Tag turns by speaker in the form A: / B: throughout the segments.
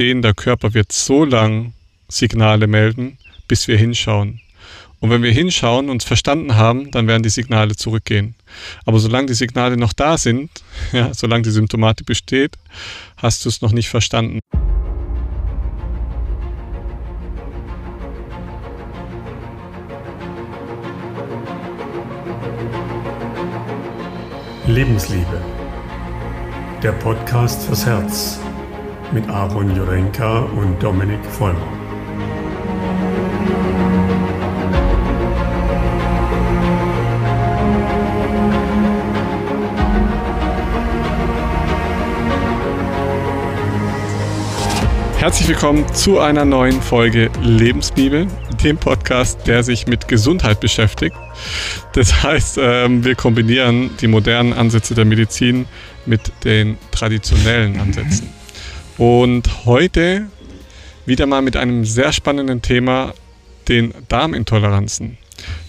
A: der Körper wird so lang Signale melden, bis wir hinschauen. Und wenn wir hinschauen und verstanden haben, dann werden die Signale zurückgehen. Aber solange die Signale noch da sind, ja, solange die Symptomatik besteht, hast du es noch nicht verstanden.
B: Lebensliebe. Der Podcast fürs Herz mit Aaron Jurenka und Dominik Vollmer.
A: Herzlich willkommen zu einer neuen Folge Lebensbibel, dem Podcast, der sich mit Gesundheit beschäftigt. Das heißt, ähm, wir kombinieren die modernen Ansätze der Medizin mit den traditionellen Ansätzen. Und heute wieder mal mit einem sehr spannenden Thema, den Darmintoleranzen.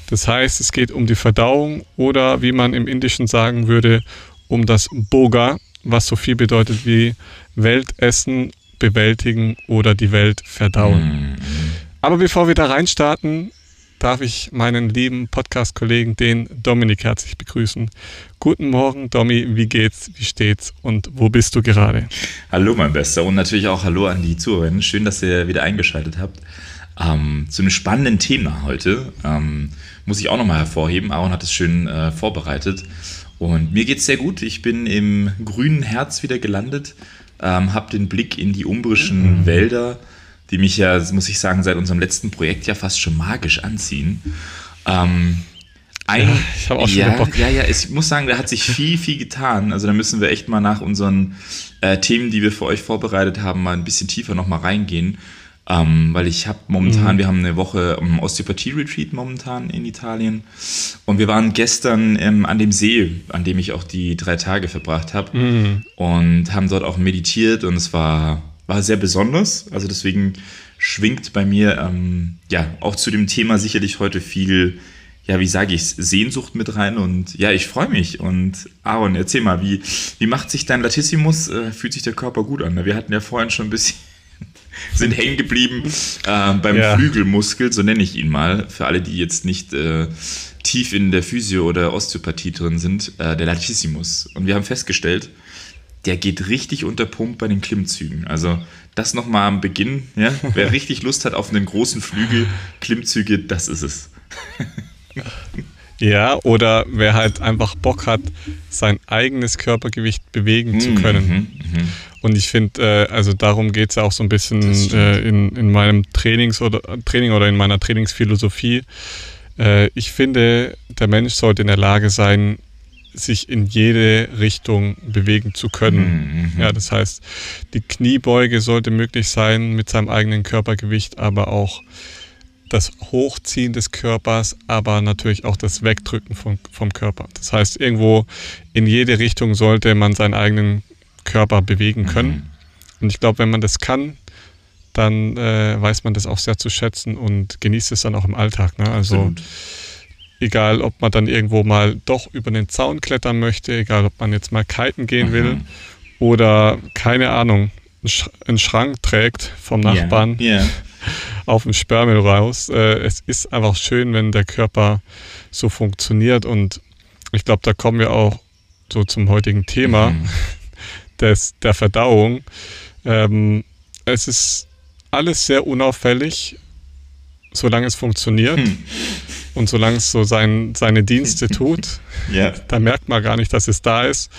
A: Das heißt, es geht um die Verdauung oder wie man im Indischen sagen würde, um das Boga, was so viel bedeutet wie Weltessen bewältigen oder die Welt verdauen. Mhm. Aber bevor wir da reinstarten, darf ich meinen lieben Podcast-Kollegen, den Dominik, herzlich begrüßen. Guten Morgen, Domi, wie geht's, wie steht's und wo bist du gerade?
C: Hallo, mein Bester, und natürlich auch Hallo an die Zuhörer. Schön, dass ihr wieder eingeschaltet habt. Ähm, zu einem spannenden Thema heute ähm, muss ich auch nochmal hervorheben. Aaron hat es schön äh, vorbereitet. Und mir geht's sehr gut. Ich bin im grünen Herz wieder gelandet ähm, habe den Blick in die umbrischen mhm. Wälder, die mich ja, muss ich sagen, seit unserem letzten Projekt ja fast schon magisch anziehen. Ähm, ein, ja, ich habe auch schon ja, Bock. Ja, ja, ich muss sagen, da hat sich viel, viel getan. Also da müssen wir echt mal nach unseren äh, Themen, die wir für euch vorbereitet haben, mal ein bisschen tiefer nochmal reingehen. Ähm, weil ich habe momentan, mhm. wir haben eine Woche um, Osteopathie-Retreat momentan in Italien und wir waren gestern ähm, an dem See, an dem ich auch die drei Tage verbracht habe mhm. und haben dort auch meditiert und es war, war sehr besonders. Also deswegen schwingt bei mir ähm, ja auch zu dem Thema sicherlich heute viel, ja, wie sage ich Sehnsucht mit rein und ja, ich freue mich. Und Aaron, erzähl mal, wie, wie macht sich dein Latissimus? Äh, fühlt sich der Körper gut an? Wir hatten ja vorhin schon ein bisschen sind hängen geblieben äh, beim ja. Flügelmuskel, so nenne ich ihn mal, für alle, die jetzt nicht äh, tief in der Physio- oder Osteopathie drin sind, äh, der Latissimus. Und wir haben festgestellt, der geht richtig unter Pump bei den Klimmzügen. Also das nochmal am Beginn. Ja? Wer richtig Lust hat auf einen großen Flügel, Klimmzüge, das ist es.
A: Ja, oder wer halt einfach Bock hat, sein eigenes Körpergewicht bewegen zu mhm, können. Mhm, mhm. Und ich finde, äh, also darum geht es ja auch so ein bisschen äh, in, in meinem Trainings oder Training oder in meiner Trainingsphilosophie. Äh, ich finde, der Mensch sollte in der Lage sein, sich in jede Richtung bewegen zu können. Mhm, ja, das heißt, die Kniebeuge sollte möglich sein mit seinem eigenen Körpergewicht, aber auch das Hochziehen des Körpers, aber natürlich auch das Wegdrücken vom, vom Körper. Das heißt, irgendwo in jede Richtung sollte man seinen eigenen Körper bewegen können. Mhm. Und ich glaube, wenn man das kann, dann äh, weiß man das auch sehr zu schätzen und genießt es dann auch im Alltag. Ne? Also Absolut. Egal, ob man dann irgendwo mal doch über den Zaun klettern möchte, egal, ob man jetzt mal kiten gehen mhm. will oder keine Ahnung, einen Schrank trägt vom Nachbarn. Yeah. Yeah auf dem Sperrmüll raus. Äh, es ist einfach schön, wenn der Körper so funktioniert und ich glaube, da kommen wir auch so zum heutigen Thema mhm. des, der Verdauung. Ähm, es ist alles sehr unauffällig, solange es funktioniert hm. Und solange es so sein, seine Dienste tut. ja. Da merkt man gar nicht, dass es da ist,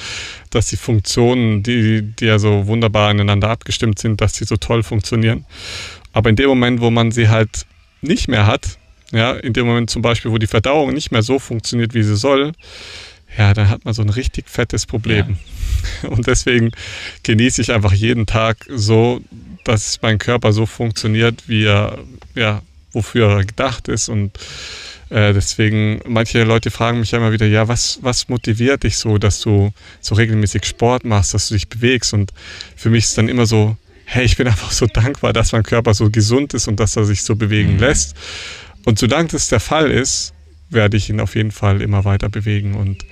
A: dass die Funktionen, die, die ja so wunderbar aneinander abgestimmt sind, dass sie so toll funktionieren. Aber in dem Moment, wo man sie halt nicht mehr hat, ja, in dem Moment zum Beispiel, wo die Verdauung nicht mehr so funktioniert, wie sie soll, ja, dann hat man so ein richtig fettes Problem. Ja. Und deswegen genieße ich einfach jeden Tag so, dass mein Körper so funktioniert, wie er, ja, wofür er gedacht ist. Und äh, deswegen, manche Leute fragen mich ja immer wieder, ja, was, was motiviert dich so, dass du so regelmäßig Sport machst, dass du dich bewegst? Und für mich ist dann immer so, hey, ich bin einfach so dankbar, dass mein Körper so gesund ist und dass er sich so bewegen mhm. lässt. Und solange das der Fall ist, werde ich ihn auf jeden Fall immer weiter bewegen. Und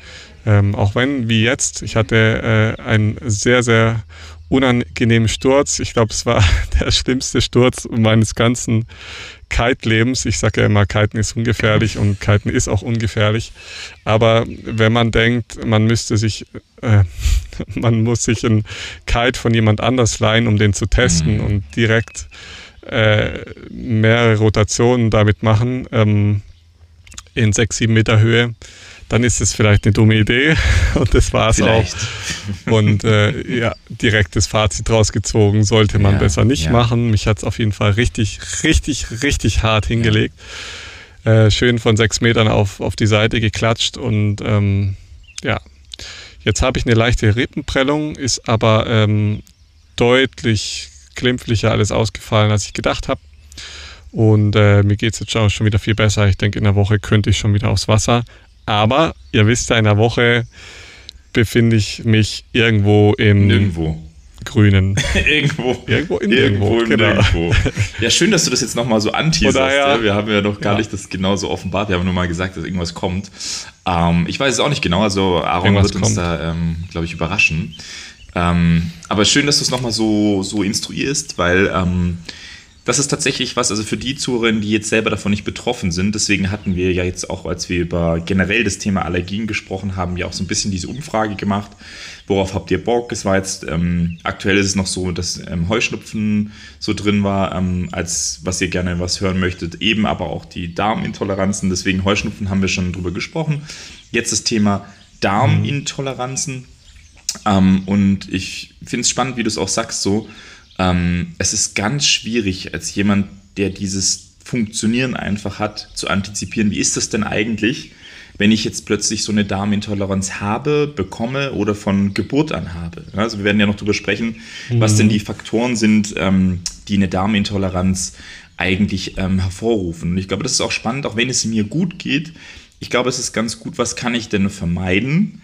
A: ähm, auch wenn, wie jetzt, ich hatte äh, einen sehr, sehr unangenehmen Sturz. Ich glaube, es war der schlimmste Sturz meines ganzen Kite-Lebens. Ich sage ja immer, Kiten ist ungefährlich und Kiten ist auch ungefährlich. Aber wenn man denkt, man müsste sich, äh, man muss sich ein Kite von jemand anders leihen, um den zu testen mhm. und direkt äh, mehrere Rotationen damit machen ähm, in sechs, sieben Meter Höhe, dann ist es vielleicht eine dumme Idee und das war es auch. Und äh, ja, direktes Fazit rausgezogen, sollte man ja, besser nicht ja. machen. Mich hat es auf jeden Fall richtig, richtig, richtig hart hingelegt. Ja. Äh, schön von sechs Metern auf, auf die Seite geklatscht und ähm, ja, jetzt habe ich eine leichte Rippenprellung, ist aber ähm, deutlich glimpflicher alles ausgefallen, als ich gedacht habe. Und äh, mir geht es jetzt schon wieder viel besser. Ich denke, in der Woche könnte ich schon wieder aufs Wasser. Aber ihr wisst ja, in der Woche befinde ich mich irgendwo im
C: Nirgendwo.
A: Grünen.
C: irgendwo.
A: Irgendwo in irgendwo,
C: irgendwo genau. Nirgendwo. Ja, schön, dass du das jetzt nochmal so anteaserst. Ja. Wir haben ja noch gar ja. nicht das genauso offenbart. Wir haben nur mal gesagt, dass irgendwas kommt. Ähm, ich weiß es auch nicht genau. Also Aaron irgendwas wird uns da, ähm, glaube ich, überraschen. Ähm, aber schön, dass du es nochmal so, so instruierst, weil ähm, das ist tatsächlich was, also für die Zuhörerinnen, die jetzt selber davon nicht betroffen sind, deswegen hatten wir ja jetzt auch, als wir über generell das Thema Allergien gesprochen haben, ja auch so ein bisschen diese Umfrage gemacht. Worauf habt ihr Bock? Es war jetzt, ähm, aktuell ist es noch so, dass ähm, Heuschnupfen so drin war, ähm, als was ihr gerne was hören möchtet, eben aber auch die Darmintoleranzen. Deswegen Heuschnupfen haben wir schon drüber gesprochen. Jetzt das Thema Darmintoleranzen. Ähm, und ich finde es spannend, wie du es auch sagst, so ähm, es ist ganz schwierig, als jemand, der dieses Funktionieren einfach hat, zu antizipieren, wie ist das denn eigentlich, wenn ich jetzt plötzlich so eine Darmintoleranz habe, bekomme oder von Geburt an habe. Also wir werden ja noch darüber sprechen, mhm. was denn mhm. die Faktoren sind, ähm, die eine Darmintoleranz eigentlich ähm, hervorrufen. Und ich glaube, das ist auch spannend, auch wenn es mir gut geht. Ich glaube, es ist ganz gut, was kann ich denn vermeiden?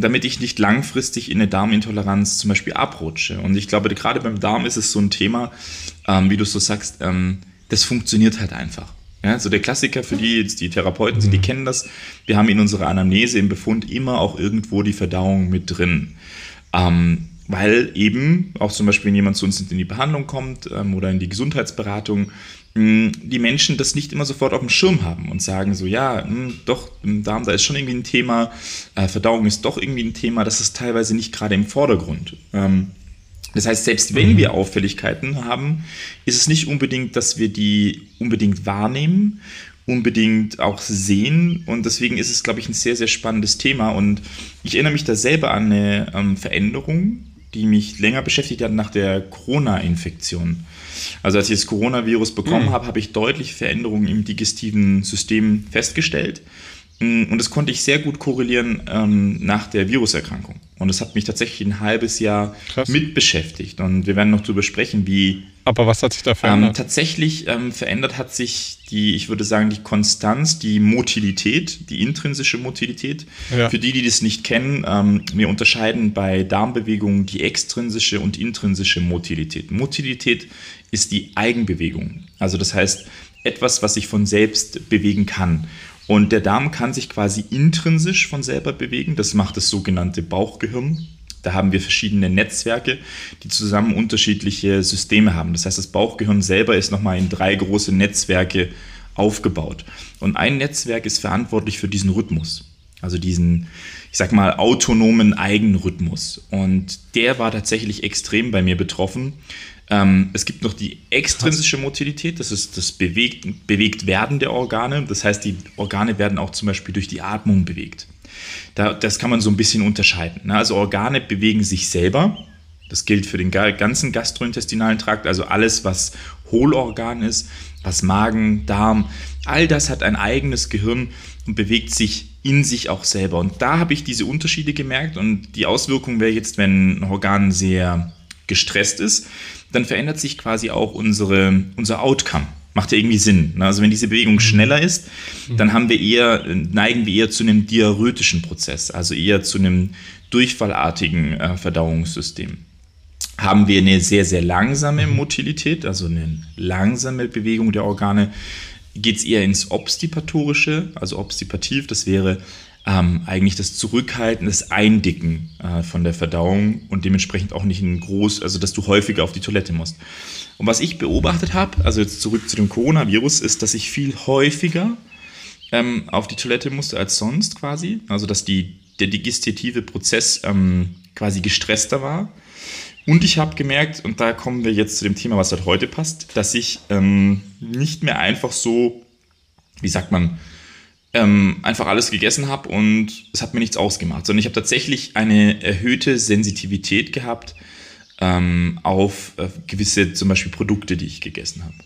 C: Damit ich nicht langfristig in eine Darmintoleranz zum Beispiel abrutsche. Und ich glaube, gerade beim Darm ist es so ein Thema, ähm, wie du so sagst, ähm, das funktioniert halt einfach. Ja, so der Klassiker für die die Therapeuten sind, die mhm. kennen das. Wir haben in unserer Anamnese im Befund immer auch irgendwo die Verdauung mit drin. Ähm, weil eben auch zum Beispiel, wenn jemand zu uns in die Behandlung kommt ähm, oder in die Gesundheitsberatung, die Menschen das nicht immer sofort auf dem Schirm haben und sagen so, ja, doch, im Darm, da ist schon irgendwie ein Thema, äh, Verdauung ist doch irgendwie ein Thema, das ist teilweise nicht gerade im Vordergrund. Ähm, das heißt, selbst wenn wir Auffälligkeiten haben, ist es nicht unbedingt, dass wir die unbedingt wahrnehmen, unbedingt auch sehen. Und deswegen ist es, glaube ich, ein sehr, sehr spannendes Thema. Und ich erinnere mich da selber an eine ähm, Veränderung, die mich länger beschäftigt hat nach der Corona-Infektion. Also als ich das Coronavirus bekommen mhm. habe, habe ich deutliche Veränderungen im digestiven System festgestellt. Mm, und das konnte ich sehr gut korrelieren ähm, nach der Viruserkrankung. Und das hat mich tatsächlich ein halbes Jahr Krass. mit beschäftigt. Und wir werden noch darüber sprechen, wie.
A: Aber was hat sich da verändert?
C: Ähm, tatsächlich ähm, verändert hat sich die, ich würde sagen, die Konstanz, die Motilität, die intrinsische Motilität. Ja. Für die, die das nicht kennen, ähm, wir unterscheiden bei Darmbewegungen die extrinsische und intrinsische Motilität. Motilität ist die Eigenbewegung. Also das heißt, etwas, was sich von selbst bewegen kann. Und der Darm kann sich quasi intrinsisch von selber bewegen. Das macht das sogenannte Bauchgehirn. Da haben wir verschiedene Netzwerke, die zusammen unterschiedliche Systeme haben. Das heißt, das Bauchgehirn selber ist nochmal in drei große Netzwerke aufgebaut. Und ein Netzwerk ist verantwortlich für diesen Rhythmus. Also diesen, ich sag mal, autonomen Eigenrhythmus. Und der war tatsächlich extrem bei mir betroffen. Ähm, es gibt noch die extrinsische Motilität, das ist das bewegt, bewegt werden der Organe. Das heißt, die Organe werden auch zum Beispiel durch die Atmung bewegt. Da, das kann man so ein bisschen unterscheiden. Ne? Also Organe bewegen sich selber. Das gilt für den ganzen gastrointestinalen Trakt, also alles, was Hohlorgan ist, was Magen, Darm, all das hat ein eigenes Gehirn und bewegt sich in sich auch selber. Und da habe ich diese Unterschiede gemerkt und die Auswirkung wäre jetzt, wenn ein Organ sehr gestresst ist, dann verändert sich quasi auch unsere, unser Outcome. Macht ja irgendwie Sinn. Ne? Also wenn diese Bewegung mhm. schneller ist, dann haben wir eher, neigen wir eher zu einem diarrhytischen Prozess, also eher zu einem durchfallartigen äh, Verdauungssystem. Haben wir eine sehr, sehr langsame mhm. Motilität, also eine langsame Bewegung der Organe, geht es eher ins Obstipatorische, also obstipativ, das wäre ähm, eigentlich das Zurückhalten, das Eindicken äh, von der Verdauung und dementsprechend auch nicht ein groß, also dass du häufiger auf die Toilette musst. Und was ich beobachtet habe, also jetzt zurück zu dem Coronavirus, ist, dass ich viel häufiger ähm, auf die Toilette musste als sonst quasi. Also dass die, der digestative Prozess ähm, quasi gestresster war. Und ich habe gemerkt, und da kommen wir jetzt zu dem Thema, was halt heute passt, dass ich ähm, nicht mehr einfach so, wie sagt man, ähm, einfach alles gegessen habe und es hat mir nichts ausgemacht, sondern ich habe tatsächlich eine erhöhte Sensitivität gehabt ähm, auf äh, gewisse zum Beispiel Produkte, die ich gegessen habe.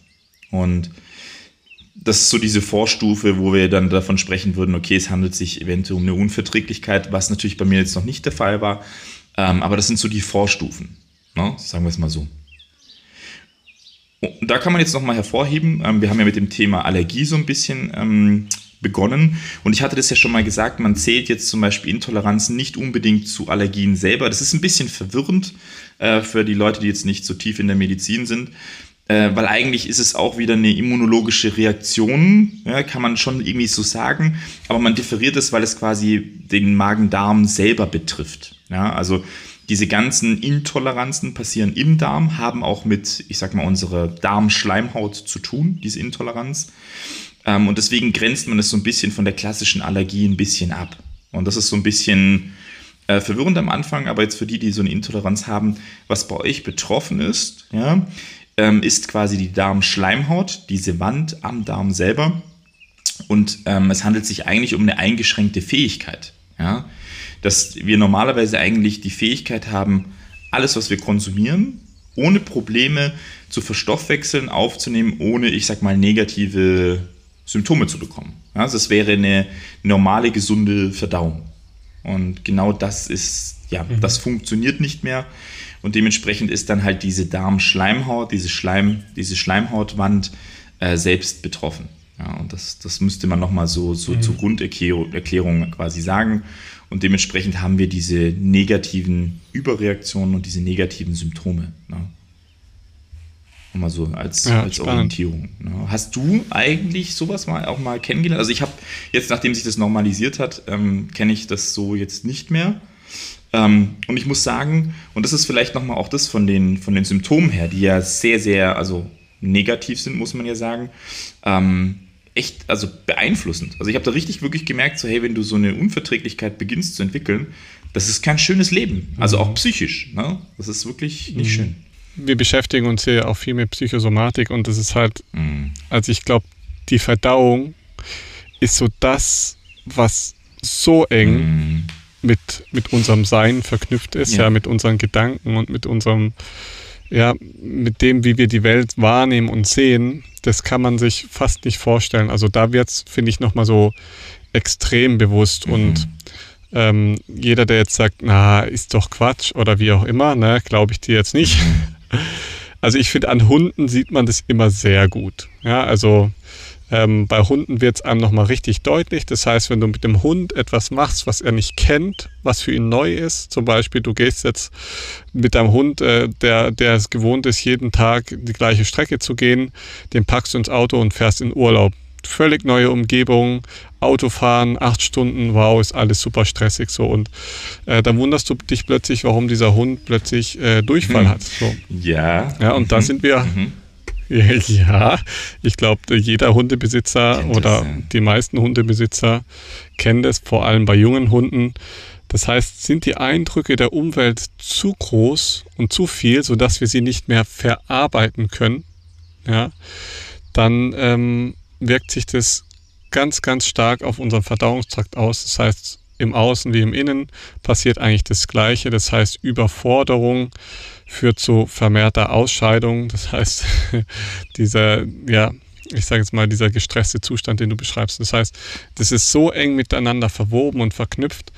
C: Und das ist so diese Vorstufe, wo wir dann davon sprechen würden, okay, es handelt sich eventuell um eine Unverträglichkeit, was natürlich bei mir jetzt noch nicht der Fall war. Ähm, aber das sind so die Vorstufen, ne? sagen wir es mal so. Und da kann man jetzt nochmal hervorheben, ähm, wir haben ja mit dem Thema Allergie so ein bisschen ähm, begonnen. Und ich hatte das ja schon mal gesagt, man zählt jetzt zum Beispiel Intoleranzen nicht unbedingt zu Allergien selber. Das ist ein bisschen verwirrend äh, für die Leute, die jetzt nicht so tief in der Medizin sind äh, weil eigentlich ist es auch wieder eine immunologische Reaktion, ja, kann man schon irgendwie so sagen, aber man differiert es, weil es quasi den Magen-Darm selber betrifft. Ja, also diese ganzen Intoleranzen passieren im Darm, haben auch mit, ich sag mal, unserer Darmschleimhaut zu tun, diese Intoleranz. Ähm, und deswegen grenzt man es so ein bisschen von der klassischen Allergie ein bisschen ab. Und das ist so ein bisschen äh, verwirrend am Anfang, aber jetzt für die, die so eine Intoleranz haben, was bei euch betroffen ist, ja, ähm, ist quasi die Darmschleimhaut, diese Wand am Darm selber. Und ähm, es handelt sich eigentlich um eine eingeschränkte Fähigkeit. Ja? Dass wir normalerweise eigentlich die Fähigkeit haben, alles, was wir konsumieren, ohne Probleme zu verstoffwechseln, aufzunehmen, ohne, ich sag mal, negative Symptome zu bekommen. Also es wäre eine normale, gesunde Verdauung. Und genau das ist, ja, mhm. das funktioniert nicht mehr. Und dementsprechend ist dann halt diese Darmschleimhaut, diese, Schleim, diese Schleimhautwand äh, selbst betroffen. Ja, und das, das müsste man nochmal so, so mhm. zur Grunderklärung quasi sagen. Und dementsprechend haben wir diese negativen Überreaktionen und diese negativen Symptome. Ne? Mal so als, ja, als Orientierung. Ne? Hast du eigentlich sowas mal auch mal kennengelernt? Also ich habe jetzt, nachdem sich das normalisiert hat, ähm, kenne ich das so jetzt nicht mehr. Ähm, und ich muss sagen, und das ist vielleicht nochmal auch das von den, von den Symptomen her, die ja sehr, sehr, also negativ sind, muss man ja sagen, ähm, echt, also beeinflussend. Also ich habe da richtig wirklich gemerkt, so hey, wenn du so eine Unverträglichkeit beginnst zu entwickeln, das ist kein schönes Leben. Also auch mhm. psychisch. Ne? Das ist wirklich nicht mhm. schön.
A: Wir beschäftigen uns hier auch viel mit Psychosomatik und das ist halt, mhm. also ich glaube, die Verdauung ist so das, was so eng mhm mit, mit unserem Sein verknüpft ist, ja. ja, mit unseren Gedanken und mit unserem, ja, mit dem, wie wir die Welt wahrnehmen und sehen, das kann man sich fast nicht vorstellen. Also da wird es, finde ich, nochmal so extrem bewusst mhm. und ähm, jeder, der jetzt sagt, na, ist doch Quatsch oder wie auch immer, ne, glaube ich dir jetzt nicht. Mhm. Also ich finde, an Hunden sieht man das immer sehr gut. Ja, also ähm, bei Hunden wird es einem nochmal richtig deutlich. Das heißt, wenn du mit dem Hund etwas machst, was er nicht kennt, was für ihn neu ist, zum Beispiel du gehst jetzt mit deinem Hund, äh, der, der es gewohnt ist, jeden Tag die gleiche Strecke zu gehen, den packst du ins Auto und fährst in Urlaub. Völlig neue Umgebung, Autofahren, acht Stunden, wow, ist alles super stressig so. Und äh, dann wunderst du dich plötzlich, warum dieser Hund plötzlich äh, Durchfall mhm. hat. So.
C: Ja.
A: Ja, und mhm. da sind wir. Mhm Ja, ich glaube, jeder Hundebesitzer oder die meisten Hundebesitzer kennen das, vor allem bei jungen Hunden. Das heißt, sind die Eindrücke der Umwelt zu groß und zu viel, sodass wir sie nicht mehr verarbeiten können, ja, dann ähm, wirkt sich das ganz, ganz stark auf unseren Verdauungstrakt aus. Das heißt, im Außen wie im Innen passiert eigentlich das Gleiche. Das heißt, Überforderung führt zu vermehrter Ausscheidung. Das heißt, dieser, ja, ich sage jetzt mal, dieser gestresste Zustand, den du beschreibst. Das heißt, das ist so eng miteinander verwoben und verknüpft.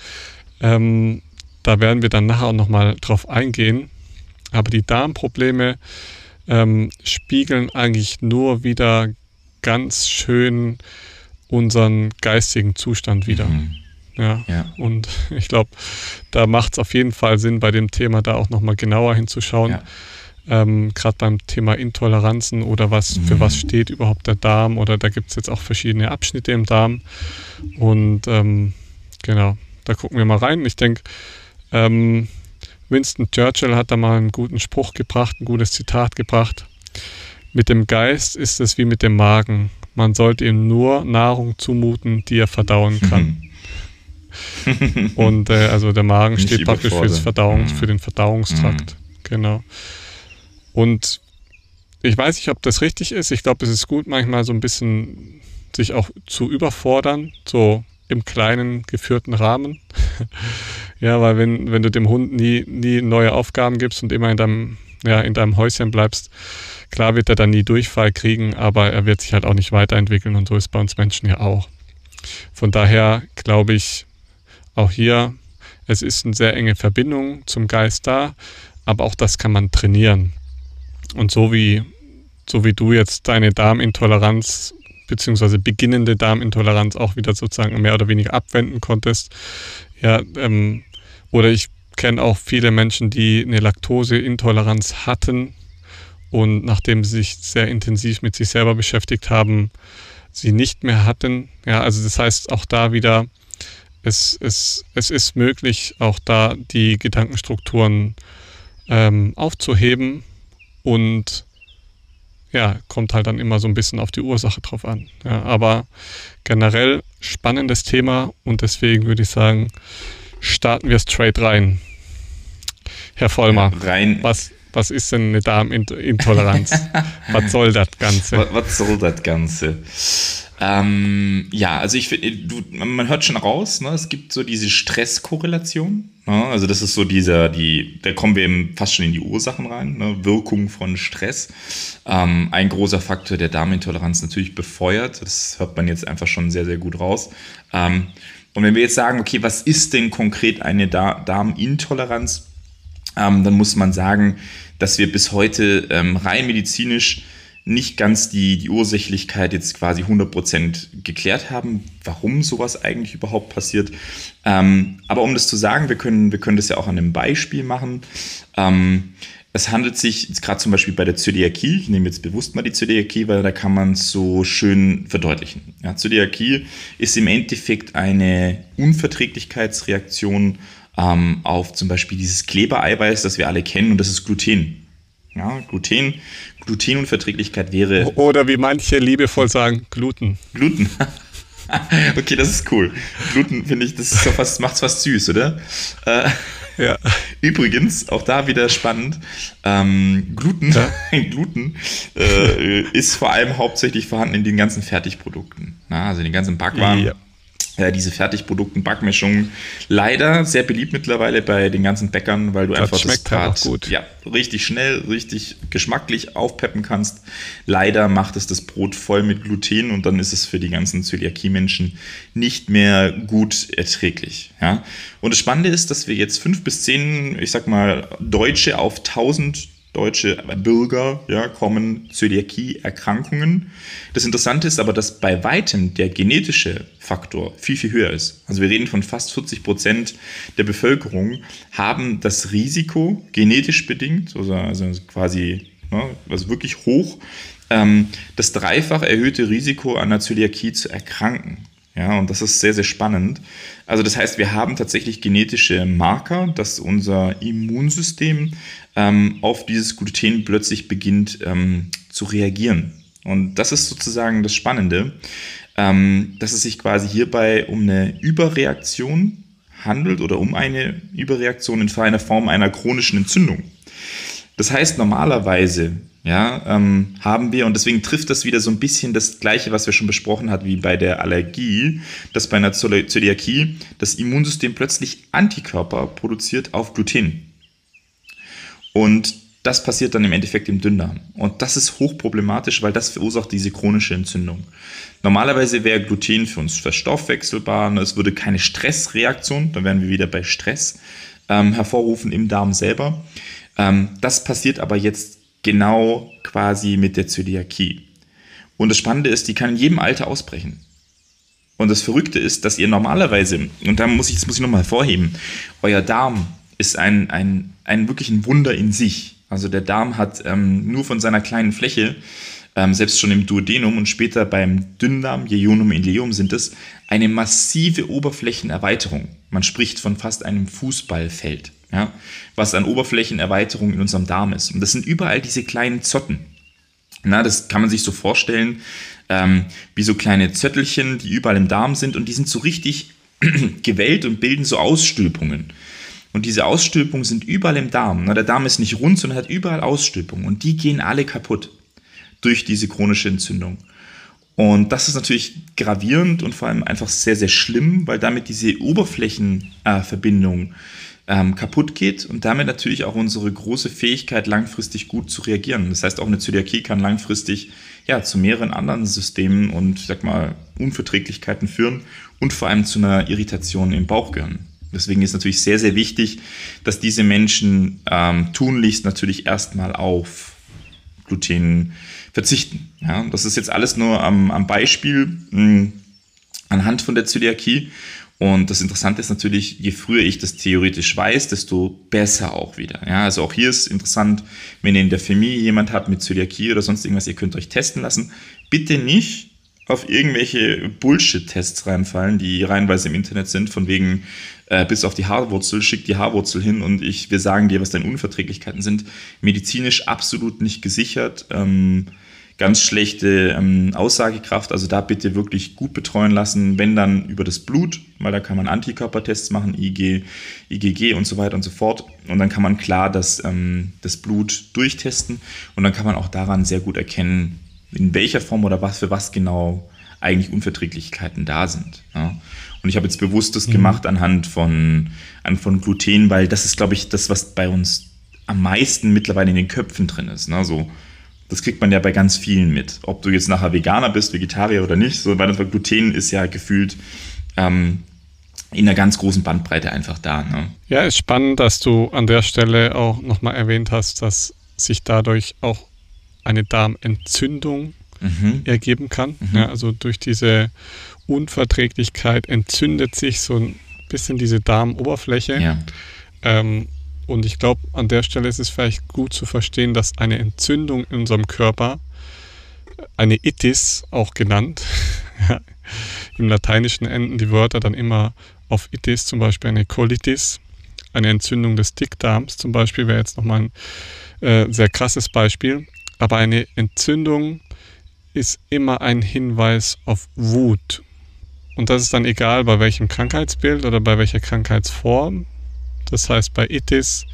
A: Ähm, da werden wir dann nachher auch nochmal drauf eingehen. Aber die Darmprobleme ähm, spiegeln eigentlich nur wieder ganz schön unseren geistigen Zustand wieder. Mhm. Ja. ja. Und ich glaube, da macht es auf jeden Fall Sinn, bei dem Thema da auch nochmal genauer hinzuschauen. Ja. Ähm, Gerade beim Thema Intoleranzen oder was mhm. für was steht überhaupt der Darm oder da gibt es jetzt auch verschiedene Abschnitte im Darm. Und ähm, genau, da gucken wir mal rein. Ich denke, ähm, Winston Churchill hat da mal einen guten Spruch gebracht, ein gutes Zitat gebracht. Mit dem Geist ist es wie mit dem Magen. Man sollte ihm nur Nahrung zumuten, die er verdauen kann. Und äh, also der Magen Nicht steht praktisch fürs Verdauungs, mhm. für den Verdauungstrakt. Mhm. Genau. Und ich weiß nicht, ob das richtig ist. Ich glaube, es ist gut, manchmal so ein bisschen sich auch zu überfordern, so im kleinen geführten Rahmen. ja, weil wenn, wenn du dem Hund nie, nie neue Aufgaben gibst und immer in deinem, ja, in deinem Häuschen bleibst, klar wird er dann nie Durchfall kriegen, aber er wird sich halt auch nicht weiterentwickeln und so ist bei uns Menschen ja auch. Von daher glaube ich, auch hier, es ist eine sehr enge Verbindung zum Geist da, aber auch das kann man trainieren. Und so wie, so wie du jetzt deine Darmintoleranz beziehungsweise beginnende Darmintoleranz auch wieder sozusagen mehr oder weniger abwenden konntest. Ja, ähm, oder ich kenne auch viele Menschen, die eine Laktoseintoleranz hatten und nachdem sie sich sehr intensiv mit sich selber beschäftigt haben, sie nicht mehr hatten. Ja, also das heißt auch da wieder, es, es, es ist möglich, auch da die Gedankenstrukturen ähm, aufzuheben und ja, kommt halt dann immer so ein bisschen auf die Ursache drauf an. Ja, aber generell spannendes Thema und deswegen würde ich sagen, starten wir straight rein. Herr Vollmer, rein. Was, was ist denn eine Darmintoleranz? was soll das Ganze?
C: Was, was soll das Ganze? Ähm, ja, also ich finde, man hört schon raus, ne, es gibt so diese Stresskorrelation. Ne, also das ist so dieser, die, da kommen wir eben fast schon in die Ursachen rein, ne, Wirkung von Stress. Ähm, ein großer Faktor der Darmintoleranz natürlich befeuert. Das hört man jetzt einfach schon sehr, sehr gut raus. Ähm, und wenn wir jetzt sagen, okay, was ist denn konkret eine Darmintoleranz, ähm, dann muss man sagen, dass wir bis heute ähm, rein medizinisch nicht ganz die, die Ursächlichkeit jetzt quasi 100% geklärt haben, warum sowas eigentlich überhaupt passiert. Ähm, aber um das zu sagen, wir können, wir können das ja auch an einem Beispiel machen. Ähm, es handelt sich gerade zum Beispiel bei der Zöliakie, ich nehme jetzt bewusst mal die Zöliakie, weil da kann man es so schön verdeutlichen. Ja, Zöliakie ist im Endeffekt eine Unverträglichkeitsreaktion ähm, auf zum Beispiel dieses Klebereiweiß, das wir alle kennen, und das ist Gluten. Ja, Gluten, Glutenunverträglichkeit wäre.
A: Oder wie manche liebevoll sagen, Gluten.
C: Gluten. okay, das ist cool. Gluten finde ich, das ist fast, macht's fast süß, oder? Äh, ja. Übrigens, auch da wieder spannend. Ähm, Gluten, ja. Gluten äh, ist vor allem hauptsächlich vorhanden in den ganzen Fertigprodukten. Na, also in den ganzen Backwaren. Ja äh, diese Fertigprodukten, Backmischungen. Leider sehr beliebt mittlerweile bei den ganzen Bäckern, weil du das einfach
A: schmeckt das Brat
C: gut. Ja, richtig schnell, richtig geschmacklich aufpeppen kannst. Leider macht es das Brot voll mit Gluten und dann ist es für die ganzen Zöliakie-Menschen nicht mehr gut erträglich. Ja? Und das Spannende ist, dass wir jetzt fünf bis zehn, ich sag mal, Deutsche auf 1000 deutsche Bürger ja, kommen Zöliakie-Erkrankungen. Das Interessante ist aber, dass bei weitem der genetische Faktor viel, viel höher ist. Also wir reden von fast 40 Prozent der Bevölkerung haben das Risiko genetisch bedingt, also, also quasi ne, also wirklich hoch, ähm, das dreifach erhöhte Risiko an der Zöliakie zu erkranken. Ja, und das ist sehr, sehr spannend. Also das heißt, wir haben tatsächlich genetische Marker, dass unser Immunsystem ähm, auf dieses Gluten plötzlich beginnt ähm, zu reagieren. Und das ist sozusagen das Spannende, ähm, dass es sich quasi hierbei um eine Überreaktion handelt oder um eine Überreaktion in einer Form einer chronischen Entzündung. Das heißt, normalerweise ja, ähm, haben wir, und deswegen trifft das wieder so ein bisschen das Gleiche, was wir schon besprochen haben, wie bei der Allergie, dass bei einer Zöliakie das Immunsystem plötzlich Antikörper produziert auf Gluten. Und das passiert dann im Endeffekt im Dünndarm. Und das ist hochproblematisch, weil das verursacht diese chronische Entzündung. Normalerweise wäre Gluten für uns verstoffwechselbar, es würde keine Stressreaktion, da wären wir wieder bei Stress, ähm, hervorrufen im Darm selber. Ähm, das passiert aber jetzt genau quasi mit der Zöliakie. Und das Spannende ist, die kann in jedem Alter ausbrechen. Und das Verrückte ist, dass ihr normalerweise, und da muss ich, das muss ich nochmal hervorheben, euer Darm ist ein, ein, ein wirklich ein Wunder in sich. Also der Darm hat ähm, nur von seiner kleinen Fläche ähm, selbst schon im Duodenum und später beim Dünndarm, Jejunum, Ileum sind es, eine massive Oberflächenerweiterung. Man spricht von fast einem Fußballfeld, ja, was an Oberflächenerweiterung in unserem Darm ist. Und das sind überall diese kleinen Zotten. Na, das kann man sich so vorstellen, ähm, wie so kleine Zöttelchen, die überall im Darm sind und die sind so richtig gewellt und bilden so Ausstülpungen. Und diese Ausstülpungen sind überall im Darm. Na, der Darm ist nicht rund, sondern hat überall Ausstülpungen und die gehen alle kaputt durch diese chronische Entzündung. Und das ist natürlich gravierend und vor allem einfach sehr, sehr schlimm, weil damit diese Oberflächenverbindung äh, ähm, kaputt geht und damit natürlich auch unsere große Fähigkeit, langfristig gut zu reagieren. Das heißt, auch eine Zöliakie kann langfristig ja, zu mehreren anderen Systemen und, sag mal, Unverträglichkeiten führen und vor allem zu einer Irritation im Bauchgehirn. Deswegen ist natürlich sehr, sehr wichtig, dass diese Menschen ähm, tunlichst natürlich erstmal auf Gluten verzichten. Ja, das ist jetzt alles nur am, am Beispiel mh, hm, anhand von der Zöliakie. Und das Interessante ist natürlich, je früher ich das theoretisch weiß, desto besser auch wieder. Ja, also auch hier ist interessant, wenn ihr in der Familie jemand habt mit Zöliakie oder sonst irgendwas, ihr könnt euch testen lassen. Bitte nicht auf irgendwelche Bullshit-Tests reinfallen, die reinweise im Internet sind, von wegen äh, bis auf die Haarwurzel, schick die Haarwurzel hin und ich, wir sagen dir, was deine Unverträglichkeiten sind. Medizinisch absolut nicht gesichert. Ähm, ganz schlechte ähm, Aussagekraft. Also da bitte wirklich gut betreuen lassen, wenn dann über das Blut, weil da kann man Antikörpertests machen, IG, IgG und so weiter und so fort. Und dann kann man klar das, ähm, das Blut durchtesten und dann kann man auch daran sehr gut erkennen, in welcher Form oder was für was genau eigentlich Unverträglichkeiten da sind. Ja. Und ich habe jetzt bewusst das mhm. gemacht anhand von, anhand von Gluten, weil das ist, glaube ich, das, was bei uns am meisten mittlerweile in den Köpfen drin ist. Ne? So, das kriegt man ja bei ganz vielen mit. Ob du jetzt nachher Veganer bist, Vegetarier oder nicht, so, weil das Gluten ist ja gefühlt ähm, in einer ganz großen Bandbreite einfach da. Ne?
A: Ja, ist spannend, dass du an der Stelle auch nochmal erwähnt hast, dass sich dadurch auch eine Darmentzündung mhm. ergeben kann. Mhm. Ja, also durch diese Unverträglichkeit entzündet sich so ein bisschen diese Darmoberfläche. Ja. Ähm, und ich glaube, an der Stelle ist es vielleicht gut zu verstehen, dass eine Entzündung in unserem Körper, eine Itis auch genannt, im Lateinischen enden die Wörter dann immer auf Itis, zum Beispiel eine Colitis, eine Entzündung des Dickdarms zum Beispiel wäre jetzt nochmal ein äh, sehr krasses Beispiel. Aber eine Entzündung ist immer ein Hinweis auf Wut. Und das ist dann egal, bei welchem Krankheitsbild oder bei welcher Krankheitsform. Das heißt, bei Itis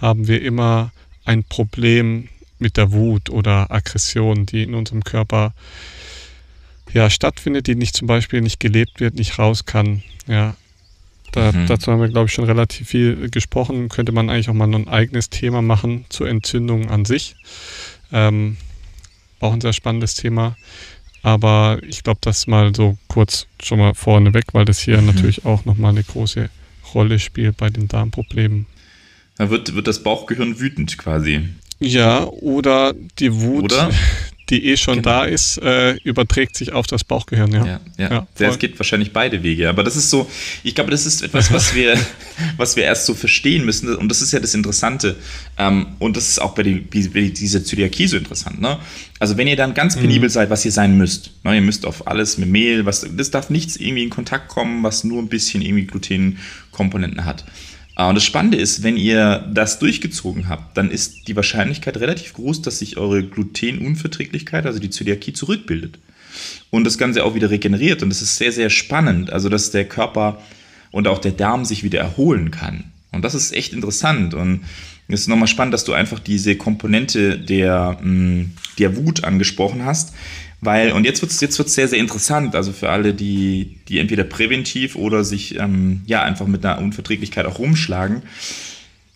A: haben wir immer ein Problem mit der Wut oder Aggression, die in unserem Körper ja, stattfindet, die nicht zum Beispiel nicht gelebt wird, nicht raus kann. Ja, da, mhm. Dazu haben wir, glaube ich, schon relativ viel gesprochen. Könnte man eigentlich auch mal ein eigenes Thema machen zur Entzündung an sich. Ähm, auch ein sehr spannendes Thema. Aber ich glaube, das mal so kurz schon mal vorneweg, weil das hier mhm. natürlich auch nochmal eine große Rolle spielt bei den Darmproblemen.
C: Da wird, wird das Bauchgehirn wütend quasi.
A: Ja, oder die Wut, oder? die eh schon genau. da ist, äh, überträgt sich auf das Bauchgehirn. Ja,
C: ja, ja. ja es geht wahrscheinlich beide Wege. Aber das ist so, ich glaube, das ist etwas, was wir, was wir erst so verstehen müssen. Und das ist ja das Interessante. Ähm, und das ist auch bei, die, bei dieser Zöliakie so interessant. Ne? Also wenn ihr dann ganz penibel mhm. seid, was ihr sein müsst, ne? ihr müsst auf alles mit Mehl, was, das darf nichts irgendwie in Kontakt kommen, was nur ein bisschen irgendwie Glutenkomponenten hat. Ah, und das Spannende ist, wenn ihr das durchgezogen habt, dann ist die Wahrscheinlichkeit relativ groß, dass sich eure Glutenunverträglichkeit, also die Zöliakie, zurückbildet. Und das Ganze auch wieder regeneriert. Und das ist sehr, sehr spannend. Also, dass der Körper und auch der Darm sich wieder erholen kann. Und das ist echt interessant. Und es ist nochmal spannend, dass du einfach diese Komponente der, mm, der Wut angesprochen hast. Weil, und jetzt wird es jetzt wird's sehr, sehr interessant, also für alle, die, die entweder präventiv oder sich ähm, ja einfach mit einer Unverträglichkeit auch rumschlagen.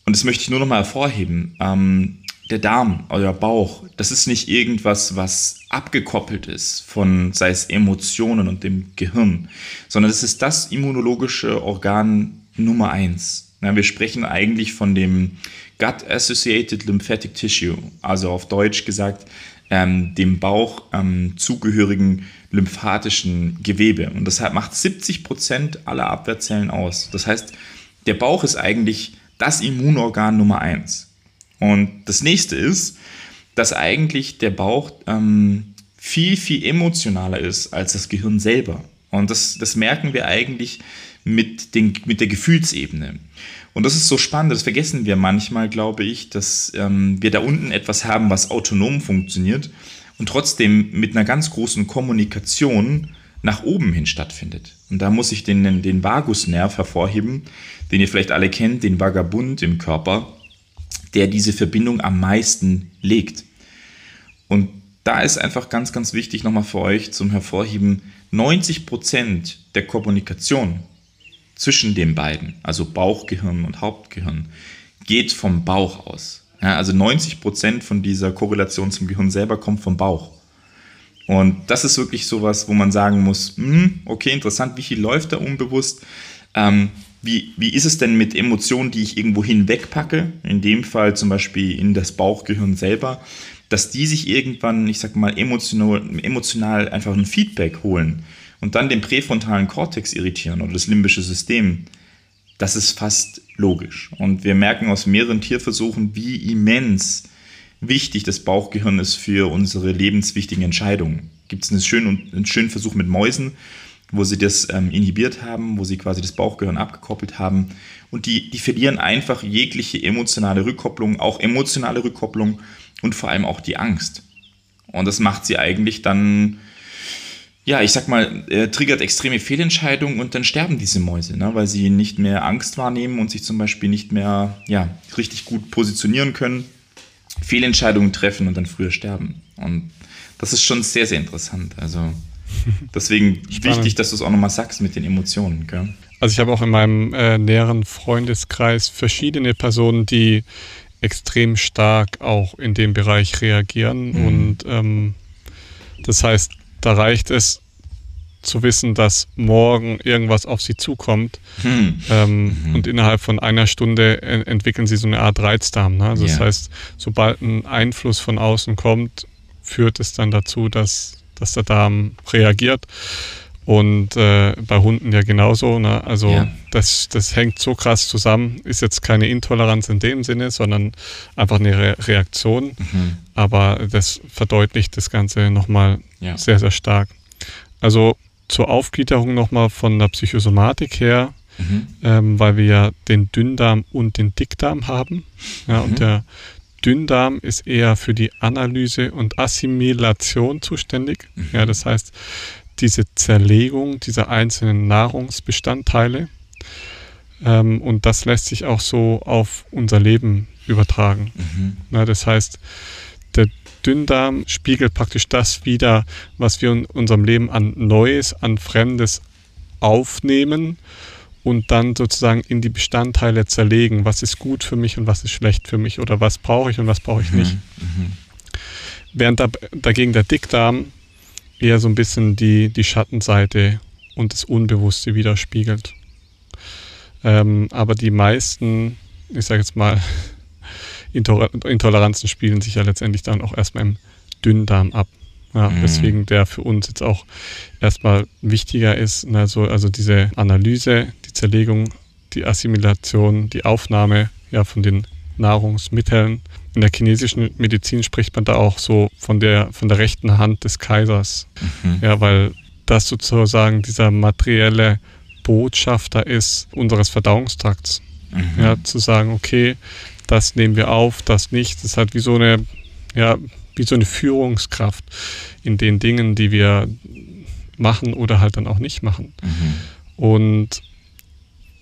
C: Und das möchte ich nur nochmal hervorheben. Ähm, der Darm, euer Bauch, das ist nicht irgendwas, was abgekoppelt ist von, sei es Emotionen und dem Gehirn, sondern es ist das immunologische Organ Nummer eins. Ja, wir sprechen eigentlich von dem Gut-Associated Lymphatic Tissue, also auf Deutsch gesagt ähm, dem Bauch ähm, zugehörigen lymphatischen Gewebe. Und deshalb macht 70 Prozent aller Abwehrzellen aus. Das heißt, der Bauch ist eigentlich das Immunorgan Nummer eins. Und das nächste ist, dass eigentlich der Bauch ähm, viel, viel emotionaler ist als das Gehirn selber. Und das, das merken wir eigentlich mit, den, mit der Gefühlsebene. Und das ist so spannend, das vergessen wir manchmal, glaube ich, dass ähm, wir da unten etwas haben, was autonom funktioniert und trotzdem mit einer ganz großen Kommunikation nach oben hin stattfindet. Und da muss ich den, den Vagusnerv hervorheben, den ihr vielleicht alle kennt, den Vagabund im Körper, der diese Verbindung am meisten legt. Und da ist einfach ganz, ganz wichtig nochmal für euch zum Hervorheben, 90 Prozent der Kommunikation zwischen den beiden, also Bauchgehirn und Hauptgehirn, geht vom Bauch aus. Ja, also 90 Prozent von dieser Korrelation zum Gehirn selber kommt vom Bauch. Und das ist wirklich sowas, wo man sagen muss, hm, okay, interessant, wie viel läuft da unbewusst? Ähm, wie, wie ist es denn mit Emotionen, die ich irgendwo hinwegpacke? In dem Fall zum Beispiel in das Bauchgehirn selber, dass die sich irgendwann, ich sag mal, emotional, emotional einfach ein Feedback holen und dann den präfrontalen Kortex irritieren oder das limbische System, das ist fast logisch. Und wir merken aus mehreren Tierversuchen, wie immens wichtig das Bauchgehirn ist für unsere lebenswichtigen Entscheidungen. Gibt es einen schönen, einen schönen Versuch mit Mäusen, wo sie das ähm, inhibiert haben, wo sie quasi das Bauchgehirn abgekoppelt haben. Und die, die verlieren einfach jegliche emotionale Rückkopplung, auch emotionale Rückkopplung und vor allem auch die Angst. Und das macht sie eigentlich dann ja, ich sag mal, er triggert extreme Fehlentscheidungen und dann sterben diese Mäuse, ne, weil sie nicht mehr Angst wahrnehmen und sich zum Beispiel nicht mehr ja, richtig gut positionieren können, Fehlentscheidungen treffen und dann früher sterben. Und das ist schon sehr, sehr interessant. Also deswegen wichtig, dass du es auch nochmal sagst mit den Emotionen. Gell?
A: Also ich habe auch in meinem äh, näheren Freundeskreis verschiedene Personen, die extrem stark auch in dem Bereich reagieren. Mhm. Und ähm, das heißt, da reicht es zu wissen, dass morgen irgendwas auf sie zukommt. Hm. Ähm, mhm. Und innerhalb von einer Stunde entwickeln sie so eine Art Reizdarm. Ne? Also yeah. Das heißt, sobald ein Einfluss von außen kommt, führt es dann dazu, dass, dass der Darm reagiert. Und äh, bei Hunden ja genauso. Ne? Also ja. das, das hängt so krass zusammen. Ist jetzt keine Intoleranz in dem Sinne, sondern einfach eine Re Reaktion. Mhm. Aber das verdeutlicht das Ganze nochmal ja. sehr, sehr stark. Also zur Aufgliederung nochmal von der Psychosomatik her, mhm. ähm, weil wir ja den Dünndarm und den Dickdarm haben. Ja, mhm. Und der Dünndarm ist eher für die Analyse und Assimilation zuständig. Mhm. Ja, das heißt, diese Zerlegung dieser einzelnen Nahrungsbestandteile. Ähm, und das lässt sich auch so auf unser Leben übertragen. Mhm. Na, das heißt, der Dünndarm spiegelt praktisch das wider, was wir in unserem Leben an Neues, an Fremdes aufnehmen und dann sozusagen in die Bestandteile zerlegen. Was ist gut für mich und was ist schlecht für mich oder was brauche ich und was brauche ich nicht. Mhm. Mhm. Während da, dagegen der Dickdarm eher so ein bisschen die, die Schattenseite und das Unbewusste widerspiegelt. Ähm, aber die meisten, ich sage jetzt mal, Intoleranzen spielen sich ja letztendlich dann auch erstmal im Dünndarm ab. Ja, mhm. Weswegen der für uns jetzt auch erstmal wichtiger ist. Also, also diese Analyse, die Zerlegung, die Assimilation, die Aufnahme ja, von den Nahrungsmitteln in der chinesischen Medizin spricht man da auch so von der, von der rechten Hand des Kaisers. Mhm. Ja, weil das sozusagen dieser materielle Botschafter ist unseres Verdauungstrakts. Mhm. Ja, zu sagen, okay, das nehmen wir auf, das nicht. Das ist halt wie so eine, ja, wie so eine Führungskraft in den Dingen, die wir machen oder halt dann auch nicht machen. Mhm. Und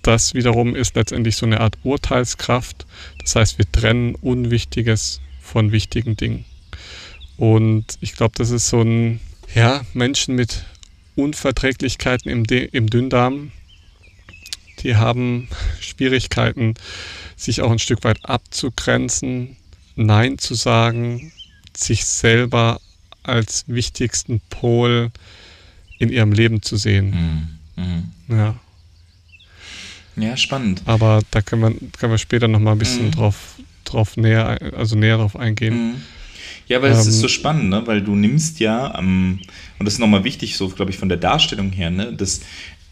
A: das wiederum ist letztendlich so eine Art Urteilskraft. Das heißt, wir trennen Unwichtiges von wichtigen Dingen. Und ich glaube, das ist so ein, ja, Menschen mit Unverträglichkeiten im, D im Dünndarm, die haben Schwierigkeiten, sich auch ein Stück weit abzugrenzen, Nein zu sagen, sich selber als wichtigsten Pol in ihrem Leben zu sehen. Mhm. Mhm. Ja.
C: Ja, spannend.
A: Aber da können wir, können wir später nochmal ein bisschen mhm. drauf, drauf näher, also näher drauf eingehen. Mhm.
C: Ja, weil es ist ähm, so spannend, ne? weil du nimmst ja, ähm, und das ist nochmal wichtig, so glaube ich von der Darstellung her, ne? das,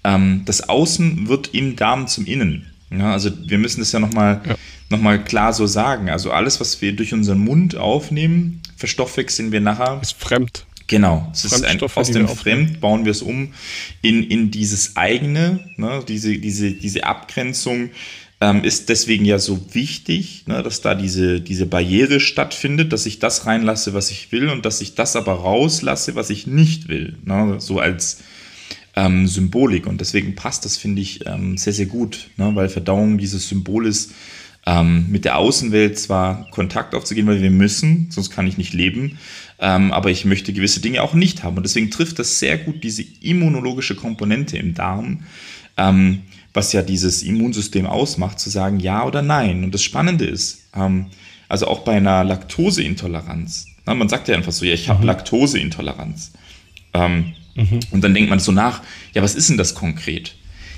C: ähm, das Außen wird im Darm zum Innen. Ja, also wir müssen das ja nochmal ja. noch klar so sagen. Also alles, was wir durch unseren Mund aufnehmen, verstoffwechseln wir nachher.
A: Ist fremd.
C: Genau, es ist ein, aus dem Fremd bauen wir es um in, in dieses eigene, ne, diese, diese, diese Abgrenzung. Ähm, ist deswegen ja so wichtig, ne, dass da diese, diese Barriere stattfindet, dass ich das reinlasse, was ich will und dass ich das aber rauslasse, was ich nicht will. Ne, so als ähm, Symbolik. Und deswegen passt das, finde ich, ähm, sehr, sehr gut, ne, weil Verdauung dieses Symbol ist, ähm, mit der Außenwelt zwar Kontakt aufzugehen, weil wir müssen, sonst kann ich nicht leben, ähm, aber ich möchte gewisse Dinge auch nicht haben. Und deswegen trifft das sehr gut diese immunologische Komponente im Darm, ähm, was ja dieses Immunsystem ausmacht, zu sagen ja oder nein. Und das Spannende ist, ähm, also auch bei einer Laktoseintoleranz, na, man sagt ja einfach so, ja, ich habe mhm. Laktoseintoleranz. Ähm, mhm. Und dann denkt man so nach, ja, was ist denn das konkret?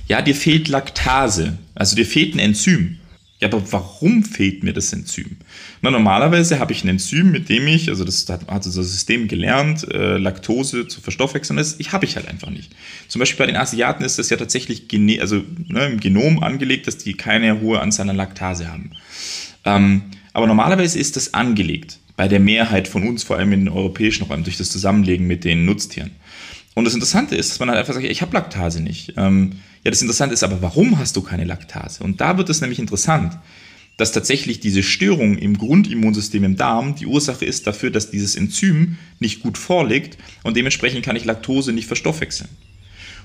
C: Ja, dir fehlt Laktase, also dir fehlt ein Enzym. Ja, aber warum fehlt mir das Enzym? Na, normalerweise habe ich ein Enzym, mit dem ich, also das hat, hat unser System gelernt, äh, Laktose zu verstoffwechseln. Das ich habe ich halt einfach nicht. Zum Beispiel bei den Asiaten ist das ja tatsächlich gene also, ne, im Genom angelegt, dass die keine hohe Anzahl an Laktase haben. Ähm, aber normalerweise ist das angelegt. Bei der Mehrheit von uns, vor allem in den europäischen Räumen, durch das Zusammenlegen mit den Nutztieren. Und das Interessante ist, dass man halt einfach sagt, ich habe Laktase nicht. Ähm, ja, das Interessante ist aber, warum hast du keine Laktase? Und da wird es nämlich interessant, dass tatsächlich diese Störung im Grundimmunsystem im Darm die Ursache ist dafür, dass dieses Enzym nicht gut vorliegt und dementsprechend kann ich Laktose nicht verstoffwechseln.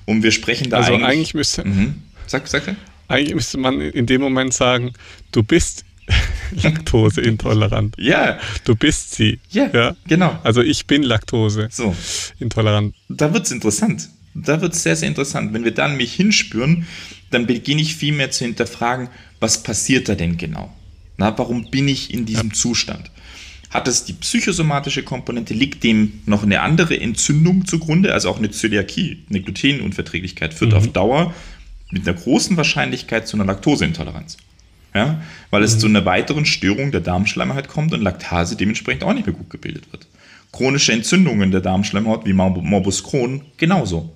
C: Und wir sprechen da
A: also
C: eigentlich...
A: eigentlich müsste,
C: mhm. sag, sag,
A: eigentlich müsste man in dem Moment sagen, du bist Laktoseintolerant.
C: ja.
A: Du bist sie.
C: Ja, ja, genau.
A: Also ich bin Laktose so. intolerant.
C: Da wird es interessant. Da wird es sehr, sehr interessant. Wenn wir dann mich hinspüren, dann beginne ich vielmehr zu hinterfragen, was passiert da denn genau? Na, warum bin ich in diesem ja. Zustand? Hat es die psychosomatische Komponente? Liegt dem noch eine andere Entzündung zugrunde? Also auch eine Zöliakie, eine Glutenunverträglichkeit führt mhm. auf Dauer mit einer großen Wahrscheinlichkeit zu einer Laktoseintoleranz. Ja? Weil es mhm. zu einer weiteren Störung der Darmschleimhaut kommt und Laktase dementsprechend auch nicht mehr gut gebildet wird. Chronische Entzündungen der Darmschleimhaut wie Morbus Crohn genauso.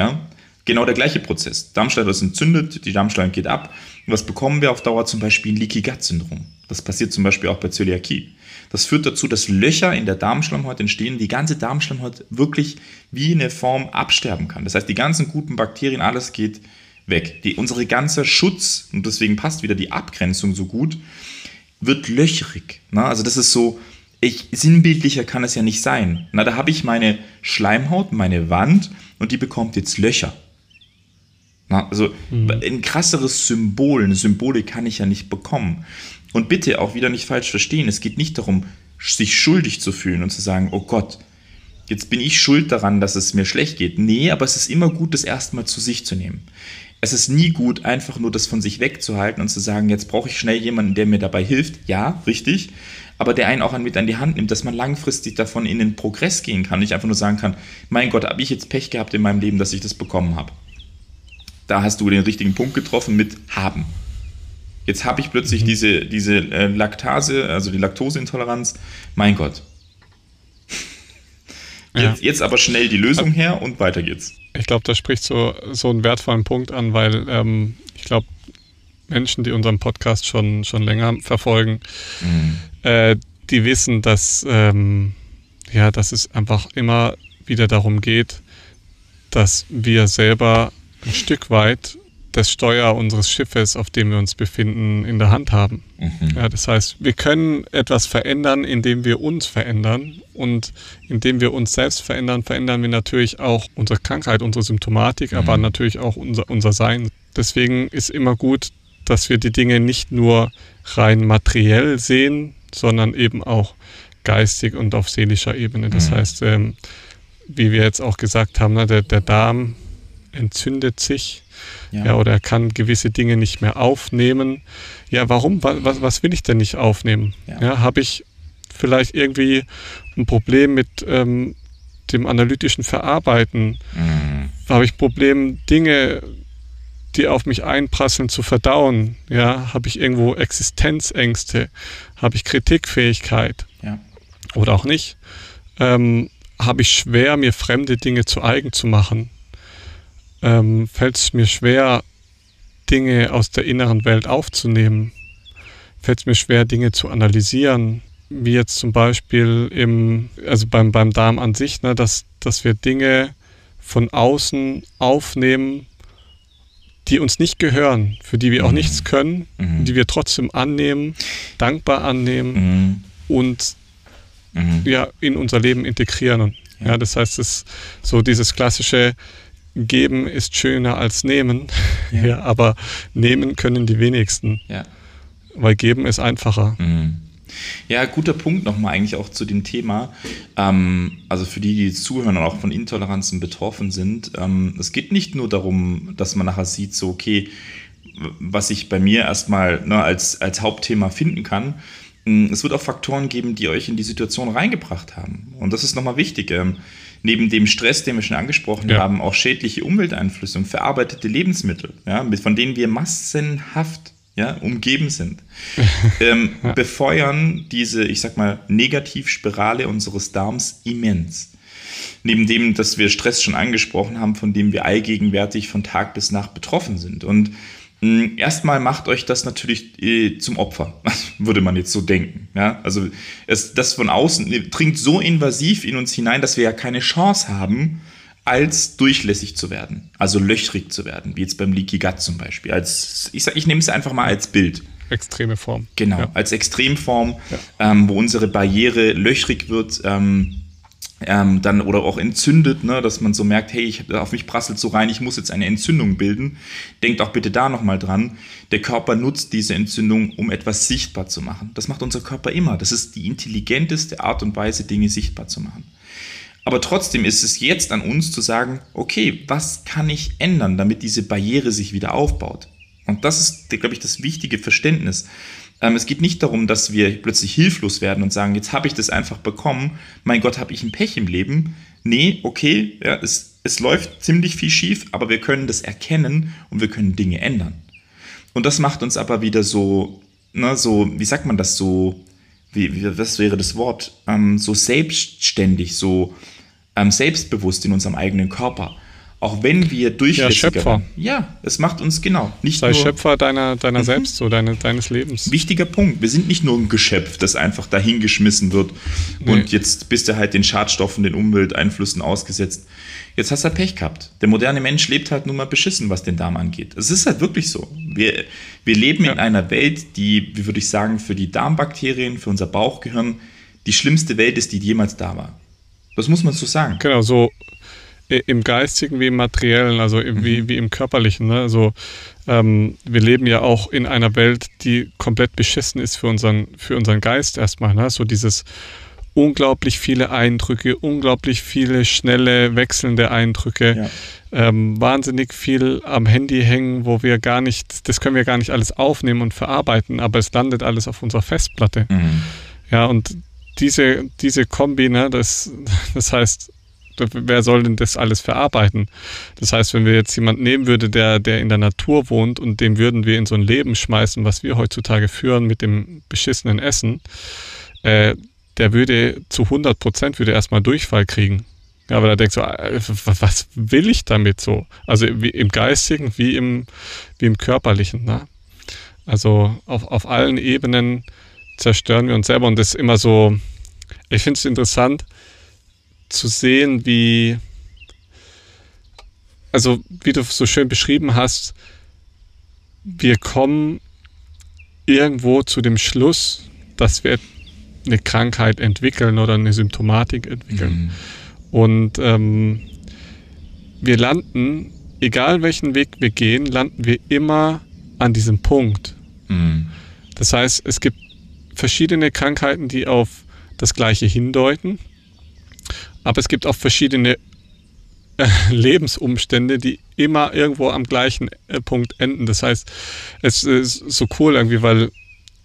C: Ja? Genau der gleiche Prozess. Darmschleimhaut ist entzündet, die Darmschleimhaut geht ab. was bekommen wir auf Dauer? Zum Beispiel ein Leaky Gut Syndrom. Das passiert zum Beispiel auch bei Zöliakie. Das führt dazu, dass Löcher in der Darmschleimhaut entstehen, die ganze Darmschleimhaut wirklich wie eine Form absterben kann. Das heißt, die ganzen guten Bakterien, alles geht weg. Die, unsere ganze Schutz, und deswegen passt wieder die Abgrenzung so gut, wird löchrig. Na, also das ist so, ich, sinnbildlicher kann es ja nicht sein. Na, da habe ich meine Schleimhaut, meine Wand und die bekommt jetzt Löcher. Na, also mhm. ein krasseres Symbol, eine Symbolik kann ich ja nicht bekommen. Und bitte auch wieder nicht falsch verstehen, es geht nicht darum, sich schuldig zu fühlen und zu sagen, oh Gott, jetzt bin ich schuld daran, dass es mir schlecht geht. Nee, aber es ist immer gut, das erstmal zu sich zu nehmen. Es ist nie gut, einfach nur das von sich wegzuhalten und zu sagen, jetzt brauche ich schnell jemanden, der mir dabei hilft. Ja, richtig aber der einen auch mit an die Hand nimmt, dass man langfristig davon in den Progress gehen kann. Nicht einfach nur sagen kann, mein Gott, habe ich jetzt Pech gehabt in meinem Leben, dass ich das bekommen habe. Da hast du den richtigen Punkt getroffen mit haben. Jetzt habe ich plötzlich mhm. diese, diese äh, Laktase, also die Laktoseintoleranz. Mein Gott. Jetzt, ja. jetzt, aber schnell die Lösung her und weiter geht's.
A: Ich glaube, da spricht so, so einen wertvollen Punkt an, weil ähm, ich glaube, Menschen, die unseren Podcast schon, schon länger verfolgen, mhm. Äh, die wissen, dass, ähm, ja, dass es einfach immer wieder darum geht, dass wir selber ein Stück weit das Steuer unseres Schiffes, auf dem wir uns befinden, in der Hand haben. Mhm. Ja, das heißt, wir können etwas verändern, indem wir uns verändern. Und indem wir uns selbst verändern, verändern wir natürlich auch unsere Krankheit, unsere Symptomatik, mhm. aber natürlich auch unser, unser Sein. Deswegen ist immer gut, dass wir die Dinge nicht nur rein materiell sehen, sondern eben auch geistig und auf seelischer Ebene. Das mhm. heißt, ähm, wie wir jetzt auch gesagt haben, ne, der, der Darm entzündet sich ja. ja. oder er kann gewisse Dinge nicht mehr aufnehmen. Ja, warum? Was, was will ich denn nicht aufnehmen? Ja, ja habe ich vielleicht irgendwie ein Problem mit ähm, dem analytischen Verarbeiten? Mhm. Habe ich ein Problem, Dinge die auf mich einprasseln, zu verdauen? Ja, habe ich irgendwo Existenzängste? Habe ich Kritikfähigkeit? Ja. Oder auch nicht? Ähm, habe ich schwer, mir fremde Dinge zu eigen zu machen? Ähm, Fällt es mir schwer, Dinge aus der inneren Welt aufzunehmen? Fällt es mir schwer, Dinge zu analysieren? wie jetzt zum Beispiel im, also beim, beim Darm an sich, ne, dass, dass wir Dinge von außen aufnehmen, die uns nicht gehören, für die wir auch mhm. nichts können, mhm. die wir trotzdem annehmen, dankbar annehmen mhm. und mhm. ja, in unser Leben integrieren. Und, ja. ja, das heißt, es so dieses klassische Geben ist schöner als nehmen, ja. ja aber nehmen können die wenigsten. Ja. Weil geben ist einfacher.
C: Ja, guter Punkt nochmal eigentlich auch zu dem Thema. Ähm, also für die, die zuhören und auch von Intoleranzen betroffen sind. Ähm, es geht nicht nur darum, dass man nachher sieht, so, okay, was ich bei mir erstmal ne, als, als Hauptthema finden kann. Mm, es wird auch Faktoren geben, die euch in die Situation reingebracht haben. Und das ist nochmal wichtig. Ähm, neben dem Stress, den wir schon angesprochen ja. haben, auch schädliche Umwelteinflüsse und verarbeitete Lebensmittel, ja, von denen wir massenhaft ja, umgeben sind, ähm, ja. befeuern diese, ich sag mal, Negativspirale unseres Darms immens. Neben dem, dass wir Stress schon angesprochen haben, von dem wir allgegenwärtig von Tag bis Nacht betroffen sind. Und mh, hm, erstmal macht euch das natürlich äh, zum Opfer, würde man jetzt so denken. Ja? Also es, das von außen dringt so invasiv in uns hinein, dass wir ja keine Chance haben, als durchlässig zu werden, also löchrig zu werden, wie jetzt beim Leaky Gut zum Beispiel. Als, ich, sag, ich nehme es einfach mal als Bild.
A: Extreme Form.
C: Genau, ja. als Extremform, ja. ähm, wo unsere Barriere löchrig wird, ähm, ähm, dann oder auch entzündet, ne, dass man so merkt, hey, ich, auf mich prasselt so rein, ich muss jetzt eine Entzündung bilden. Denkt auch bitte da nochmal dran. Der Körper nutzt diese Entzündung, um etwas sichtbar zu machen. Das macht unser Körper immer. Das ist die intelligenteste Art und Weise, Dinge sichtbar zu machen. Aber trotzdem ist es jetzt an uns zu sagen, okay, was kann ich ändern, damit diese Barriere sich wieder aufbaut? Und das ist, glaube ich, das wichtige Verständnis. Ähm, es geht nicht darum, dass wir plötzlich hilflos werden und sagen, jetzt habe ich das einfach bekommen, mein Gott, habe ich ein Pech im Leben. Nee, okay, ja, es, es läuft ziemlich viel schief, aber wir können das erkennen und wir können Dinge ändern. Und das macht uns aber wieder so, ne, so, wie sagt man das so, wie, wie was wäre das Wort, ähm, so selbstständig, so, ähm, selbstbewusst in unserem eigenen Körper. Auch wenn wir durchlässiger
A: ja, Schöpfer.
C: Ja, es macht uns genau.
A: Nicht Sei nur, Schöpfer deiner, deiner mhm. selbst, so deine, deines Lebens.
C: Wichtiger Punkt. Wir sind nicht nur ein Geschöpf, das einfach dahingeschmissen wird nee. und jetzt bist du halt den Schadstoffen, den Umwelteinflüssen ausgesetzt. Jetzt hast du halt Pech gehabt. Der moderne Mensch lebt halt nun mal beschissen, was den Darm angeht. Es ist halt wirklich so. Wir, wir leben ja. in einer Welt, die, wie würde ich sagen, für die Darmbakterien, für unser Bauchgehirn die schlimmste Welt ist, die jemals da war. Das muss man so sagen.
A: Genau, so im Geistigen wie im Materiellen, also im, mhm. wie, wie im Körperlichen. Ne? Also ähm, wir leben ja auch in einer Welt, die komplett beschissen ist für unseren, für unseren Geist erstmal. Ne? So dieses unglaublich viele Eindrücke, unglaublich viele schnelle, wechselnde Eindrücke, ja. ähm, wahnsinnig viel am Handy hängen, wo wir gar nicht, das können wir gar nicht alles aufnehmen und verarbeiten, aber es landet alles auf unserer Festplatte. Mhm. Ja, und diese, diese Kombi, ne, das, das heißt, wer soll denn das alles verarbeiten? Das heißt, wenn wir jetzt jemanden nehmen würde, der, der in der Natur wohnt und dem würden wir in so ein Leben schmeißen, was wir heutzutage führen mit dem beschissenen Essen, äh, der würde zu 100 Prozent würde erstmal Durchfall kriegen. Ja, weil er denkt so, was will ich damit so? Also wie im Geistigen wie im, wie im Körperlichen. Ne? Also auf, auf allen Ebenen zerstören wir uns selber und das ist immer so, ich finde es interessant zu sehen, wie, also wie du so schön beschrieben hast, wir kommen irgendwo zu dem Schluss, dass wir eine Krankheit entwickeln oder eine Symptomatik entwickeln. Mhm. Und ähm, wir landen, egal welchen Weg wir gehen, landen wir immer an diesem Punkt. Mhm. Das heißt, es gibt verschiedene Krankheiten, die auf das Gleiche hindeuten. Aber es gibt auch verschiedene äh, Lebensumstände, die immer irgendwo am gleichen äh, Punkt enden. Das heißt, es ist so cool irgendwie, weil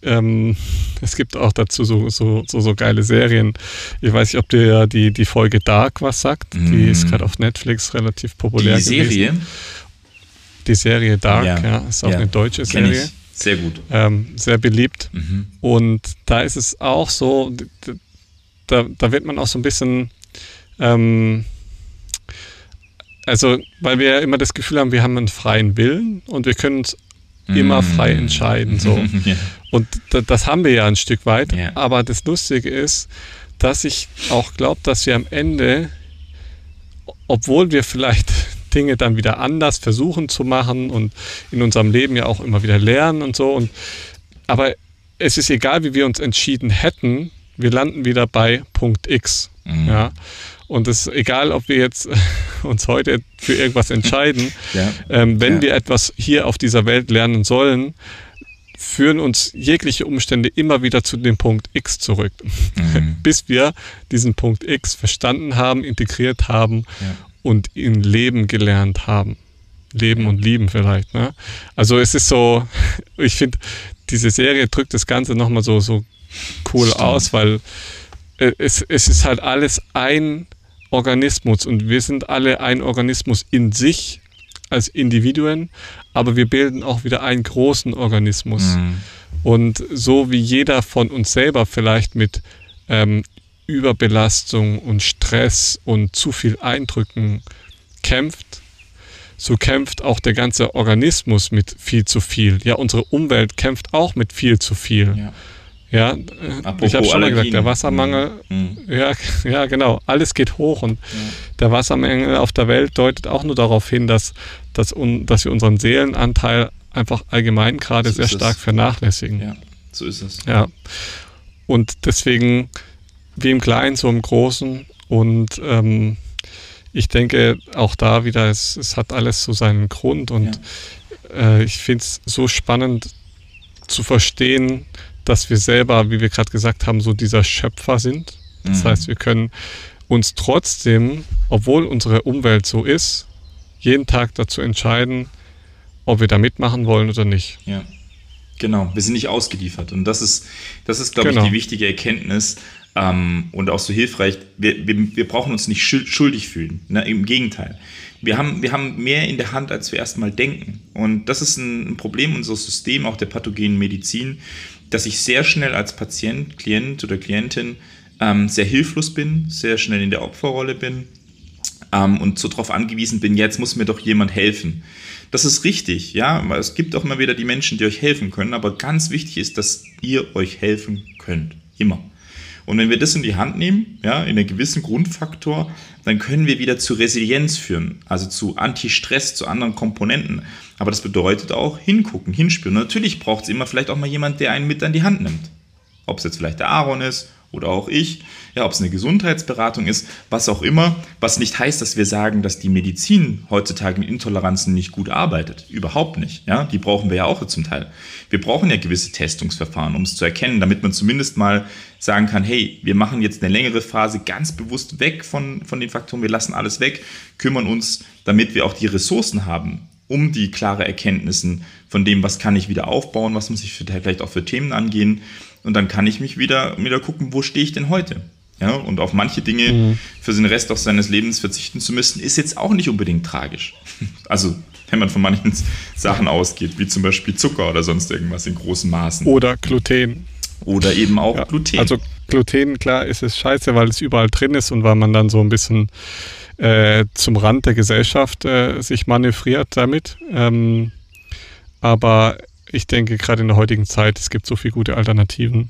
A: ähm, es gibt auch dazu so, so, so, so, geile Serien. Ich weiß nicht, ob dir die, die Folge Dark was sagt. Mm. Die ist gerade auf Netflix relativ populär.
C: Die Serie?
A: Gewesen. Die Serie Dark, ja, ja ist auch ja. eine deutsche Serie. Ich.
C: Sehr gut.
A: Ähm, sehr beliebt. Mhm. Und da ist es auch so, da, da wird man auch so ein bisschen, ähm, also, weil wir ja immer das Gefühl haben, wir haben einen freien Willen und wir können uns immer frei entscheiden. So. ja. Und das haben wir ja ein Stück weit. Ja. Aber das Lustige ist, dass ich auch glaube, dass wir am Ende, obwohl wir vielleicht Dinge dann wieder anders versuchen zu machen und in unserem Leben ja auch immer wieder lernen und so. Und, aber es ist egal, wie wir uns entschieden hätten, wir landen wieder bei Punkt X. Mhm. Ja. Und es ist egal, ob wir jetzt uns heute für irgendwas entscheiden, ja. ähm, wenn ja. wir etwas hier auf dieser Welt lernen sollen, führen uns jegliche Umstände immer wieder zu dem Punkt X zurück, mhm. bis wir diesen Punkt X verstanden haben, integriert haben ja. und in Leben gelernt haben. Leben und Lieben vielleicht. Ne? Also es ist so, ich finde, diese Serie drückt das Ganze nochmal so, so cool Stimmt. aus, weil äh, es, es ist halt alles ein Organismus und wir sind alle ein Organismus in sich als Individuen, aber wir bilden auch wieder einen großen Organismus. Mhm. Und so wie jeder von uns selber vielleicht mit ähm, Überbelastung und Stress und zu viel Eindrücken kämpft, so kämpft auch der ganze Organismus mit viel zu viel. Ja, unsere Umwelt kämpft auch mit viel zu viel. Ja. Ja, Apropos ich habe schon mal gesagt, der Wassermangel, mhm. ja, ja, genau, alles geht hoch und ja. der Wassermangel auf der Welt deutet auch nur darauf hin, dass, dass, un, dass wir unseren Seelenanteil einfach allgemein gerade so sehr stark es. vernachlässigen.
C: Ja, so ist es.
A: Ja. Und deswegen, wie im Kleinen, so im Großen und ähm, ich denke auch da wieder, es, es hat alles so seinen Grund und ja. äh, ich finde es so spannend zu verstehen, dass wir selber, wie wir gerade gesagt haben, so dieser Schöpfer sind. Das mhm. heißt, wir können uns trotzdem, obwohl unsere Umwelt so ist, jeden Tag dazu entscheiden, ob wir da mitmachen wollen oder nicht.
C: Ja. Genau, wir sind nicht ausgeliefert. Und das ist, das ist, glaube genau. ich, die wichtige Erkenntnis ähm, und auch so hilfreich. Wir, wir, wir brauchen uns nicht schuldig fühlen. Ne? Im Gegenteil. Wir haben, wir haben mehr in der Hand, als wir erstmal denken. Und das ist ein Problem unseres Systems, auch der pathogenen Medizin, dass ich sehr schnell als Patient, Klient oder Klientin ähm, sehr hilflos bin, sehr schnell in der Opferrolle bin ähm, und so darauf angewiesen bin, jetzt muss mir doch jemand helfen. Das ist richtig, ja, es gibt auch immer wieder die Menschen, die euch helfen können, aber ganz wichtig ist, dass ihr euch helfen könnt. Immer. Und wenn wir das in die Hand nehmen, ja, in einem gewissen Grundfaktor, dann können wir wieder zu Resilienz führen, also zu Anti-Stress, zu anderen Komponenten. Aber das bedeutet auch hingucken, hinspüren. Und natürlich braucht es immer vielleicht auch mal jemand, der einen mit an die Hand nimmt. Ob es jetzt vielleicht der Aaron ist oder auch ich, ja, ob es eine Gesundheitsberatung ist, was auch immer, was nicht heißt, dass wir sagen, dass die Medizin heutzutage mit Intoleranzen nicht gut arbeitet. Überhaupt nicht. Ja, die brauchen wir ja auch zum Teil. Wir brauchen ja gewisse Testungsverfahren, um es zu erkennen, damit man zumindest mal sagen kann, hey, wir machen jetzt eine längere Phase ganz bewusst weg von, von den Faktoren, wir lassen alles weg, kümmern uns, damit wir auch die Ressourcen haben, um die klare Erkenntnissen von dem, was kann ich wieder aufbauen, was muss ich vielleicht auch für Themen angehen. Und dann kann ich mich wieder, wieder gucken, wo stehe ich denn heute? Ja, und auf manche Dinge mhm. für den Rest auch seines Lebens verzichten zu müssen, ist jetzt auch nicht unbedingt tragisch. Also, wenn man von manchen Sachen ausgeht, wie zum Beispiel Zucker oder sonst irgendwas in großen Maßen.
A: Oder Gluten.
C: Oder eben auch ja, Gluten.
A: Also Gluten, klar, ist es scheiße, weil es überall drin ist und weil man dann so ein bisschen äh, zum Rand der Gesellschaft äh, sich manövriert damit. Ähm, aber ich denke, gerade in der heutigen Zeit, es gibt so viele gute Alternativen.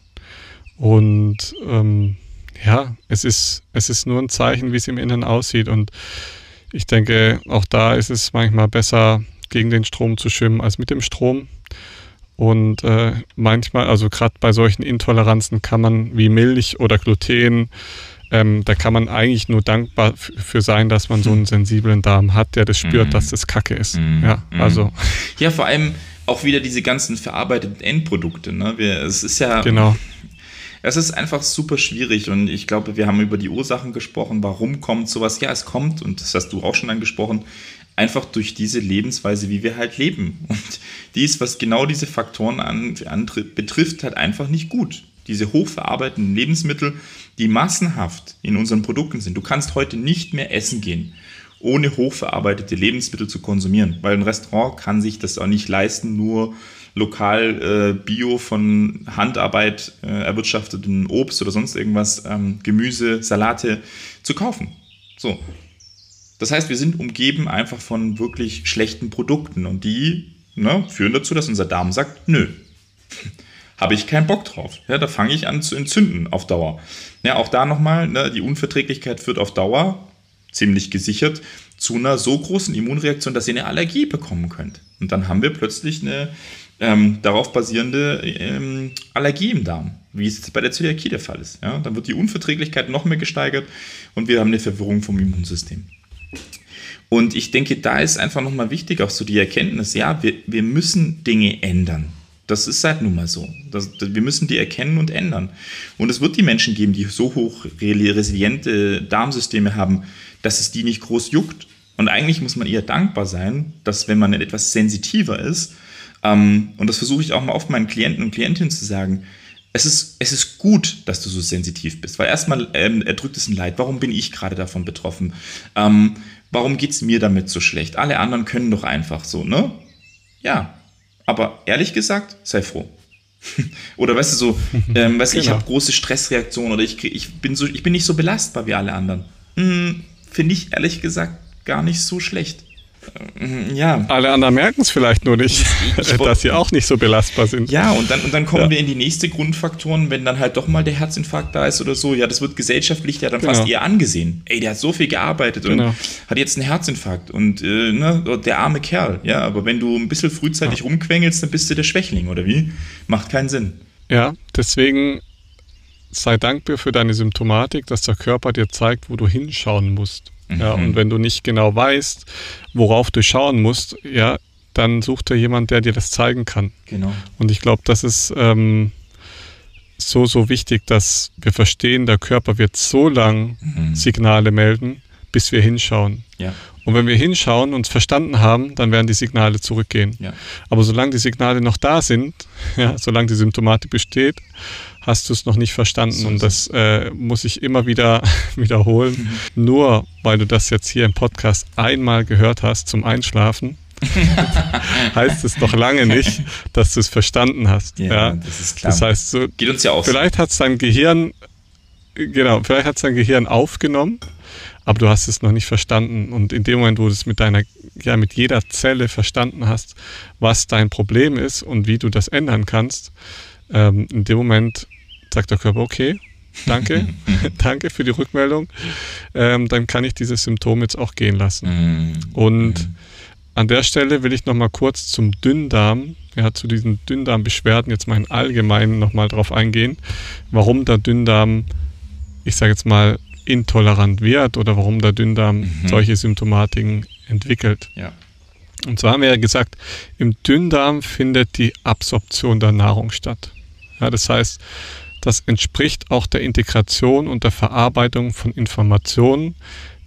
A: Und ähm, ja, es ist, es ist nur ein Zeichen, wie es im Inneren aussieht. Und ich denke, auch da ist es manchmal besser, gegen den Strom zu schwimmen als mit dem Strom. Und äh, manchmal, also gerade bei solchen Intoleranzen kann man wie Milch oder Gluten, ähm, da kann man eigentlich nur dankbar für sein, dass man so einen sensiblen Darm hat, der das spürt, mhm. dass das Kacke ist. Mhm. Ja, also.
C: Ja, vor allem auch wieder diese ganzen verarbeiteten Endprodukte. Ne? Wir, es ist ja.
A: Genau.
C: Es ist einfach super schwierig und ich glaube, wir haben über die Ursachen gesprochen. Warum kommt sowas? Ja, es kommt, und das hast du auch schon angesprochen, einfach durch diese Lebensweise, wie wir halt leben. Und die ist, was genau diese Faktoren an, an, betrifft, halt einfach nicht gut. Diese hochverarbeiteten Lebensmittel, die massenhaft in unseren Produkten sind. Du kannst heute nicht mehr essen gehen, ohne hochverarbeitete Lebensmittel zu konsumieren, weil ein Restaurant kann sich das auch nicht leisten, nur lokal äh, bio von Handarbeit äh, erwirtschafteten Obst oder sonst irgendwas, ähm, Gemüse, Salate zu kaufen. So. Das heißt, wir sind umgeben einfach von wirklich schlechten Produkten und die ne, führen dazu, dass unser Darm sagt, nö, habe ich keinen Bock drauf. Ja, da fange ich an zu entzünden auf Dauer. Ja, auch da nochmal, ne, die Unverträglichkeit führt auf Dauer, ziemlich gesichert, zu einer so großen Immunreaktion, dass ihr eine Allergie bekommen könnt. Und dann haben wir plötzlich eine ähm, darauf basierende ähm, Allergie im Darm, wie es bei der Zöliakie der Fall ist. Ja? Dann wird die Unverträglichkeit noch mehr gesteigert und wir haben eine Verwirrung vom Immunsystem. Und ich denke, da ist einfach nochmal wichtig auch so die Erkenntnis, ja, wir, wir müssen Dinge ändern. Das ist halt nun mal so. Das, wir müssen die erkennen und ändern. Und es wird die Menschen geben, die so hoch resiliente Darmsysteme haben, dass es die nicht groß juckt. Und eigentlich muss man eher dankbar sein, dass wenn man etwas sensitiver ist, ähm, und das versuche ich auch mal oft meinen Klienten und Klientinnen zu sagen, es ist, es ist gut, dass du so sensitiv bist, weil erstmal ähm, erdrückt es ein Leid. Warum bin ich gerade davon betroffen? Ähm, warum geht es mir damit so schlecht? Alle anderen können doch einfach so, ne? Ja, aber ehrlich gesagt, sei froh. oder weißt du so, ähm, weißt du, genau. ich habe große Stressreaktionen oder ich, ich, bin so, ich bin nicht so belastbar wie alle anderen. Hm, Finde ich ehrlich gesagt gar nicht so schlecht.
A: Äh, ja. Alle anderen merken es vielleicht nur nicht, ich, dass sie auch nicht so belastbar sind.
C: Ja, und dann, und dann kommen ja. wir in die nächste Grundfaktoren, wenn dann halt doch mal der Herzinfarkt da ist oder so. Ja, das wird gesellschaftlich ja dann genau. fast eher angesehen. Ey, der hat so viel gearbeitet genau. und hat jetzt einen Herzinfarkt und äh, ne, der arme Kerl. Ja, aber wenn du ein bisschen frühzeitig ja. rumquengelst, dann bist du der Schwächling, oder wie? Macht keinen Sinn.
A: Ja, deswegen sei dankbar für deine Symptomatik, dass der Körper dir zeigt, wo du hinschauen musst. Mhm. Ja, und wenn du nicht genau weißt, worauf du schauen musst, ja, dann such dir jemand, der dir das zeigen kann.
C: Genau.
A: Und ich glaube, das ist ähm, so, so wichtig, dass wir verstehen, der Körper wird so lang mhm. Signale melden, bis wir hinschauen.
C: Ja.
A: Und wenn wir hinschauen und es verstanden haben, dann werden die Signale zurückgehen.
C: Ja.
A: Aber solange die Signale noch da sind, ja, solange die Symptomatik besteht, hast du es noch nicht verstanden. So und das äh, muss ich immer wieder wiederholen. Mhm. Nur weil du das jetzt hier im Podcast einmal gehört hast zum Einschlafen, heißt es noch lange nicht, dass du es verstanden hast. Ja, ja,
C: das ist klar.
A: Das heißt, so,
C: Geht uns ja auch
A: vielleicht hat es dein Gehirn, genau, vielleicht hat es dein Gehirn aufgenommen, aber du hast es noch nicht verstanden. Und in dem Moment, wo du es mit deiner, ja, mit jeder Zelle verstanden hast, was dein Problem ist und wie du das ändern kannst, ähm, in dem Moment sagt der Körper, okay, danke, danke für die Rückmeldung, ähm, dann kann ich dieses Symptom jetzt auch gehen lassen. Mhm. Und mhm. an der Stelle will ich nochmal kurz zum Dünndarm, ja, zu diesen Dünndarmbeschwerden jetzt mal im Allgemeinen nochmal drauf eingehen, warum der Dünndarm, ich sage jetzt mal, intolerant wird oder warum der Dünndarm mhm. solche Symptomatiken entwickelt.
C: Ja.
A: Und zwar haben wir ja gesagt, im Dünndarm findet die Absorption der Nahrung statt. Ja, das heißt, das entspricht auch der Integration und der Verarbeitung von Informationen,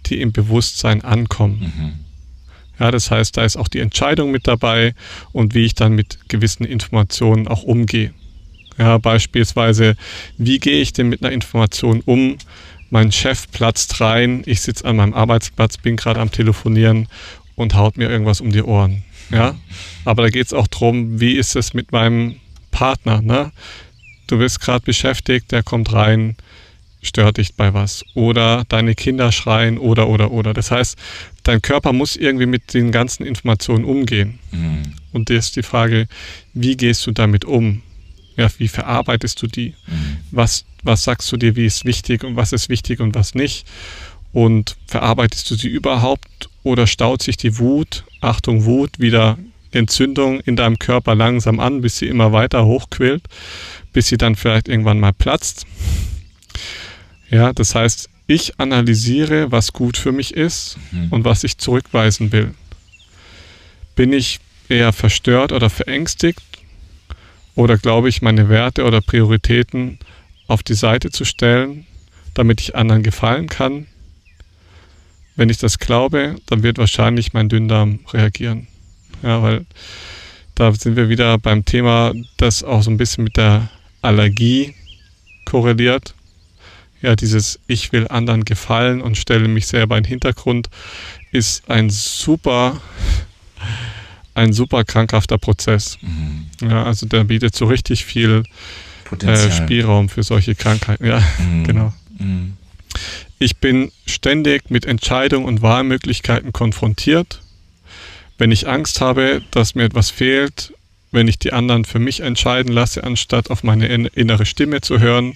A: die im Bewusstsein ankommen. Mhm. Ja, das heißt, da ist auch die Entscheidung mit dabei und wie ich dann mit gewissen Informationen auch umgehe. Ja, beispielsweise, wie gehe ich denn mit einer Information um? Mein Chef platzt rein, ich sitze an meinem Arbeitsplatz, bin gerade am Telefonieren und haut mir irgendwas um die Ohren. Ja, aber da geht es auch darum, wie ist es mit meinem Partner? Ne? Du bist gerade beschäftigt, der kommt rein, stört dich bei was. Oder deine Kinder schreien oder, oder, oder. Das heißt, dein Körper muss irgendwie mit den ganzen Informationen umgehen. Mhm. Und das ist die Frage, wie gehst du damit um? Ja, wie verarbeitest du die? Mhm. Was, was sagst du dir, wie ist wichtig und was ist wichtig und was nicht? Und verarbeitest du sie überhaupt oder staut sich die Wut, Achtung, Wut, wieder Entzündung in deinem Körper langsam an, bis sie immer weiter hochquillt? Bis sie dann vielleicht irgendwann mal platzt. Ja, das heißt, ich analysiere, was gut für mich ist mhm. und was ich zurückweisen will. Bin ich eher verstört oder verängstigt oder glaube ich, meine Werte oder Prioritäten auf die Seite zu stellen, damit ich anderen gefallen kann? Wenn ich das glaube, dann wird wahrscheinlich mein Dünndarm reagieren. Ja, weil da sind wir wieder beim Thema, das auch so ein bisschen mit der Allergie korreliert. Ja, dieses Ich will anderen gefallen und stelle mich selber in den Hintergrund ist ein super, ein super krankhafter Prozess. Mhm. Ja, also der bietet so richtig viel äh, Spielraum für solche Krankheiten. Ja, mhm. genau. Mhm. Ich bin ständig mit Entscheidungen und Wahlmöglichkeiten konfrontiert. wenn ich Angst habe, dass mir etwas fehlt, wenn ich die anderen für mich entscheiden lasse, anstatt auf meine innere Stimme zu hören, mhm.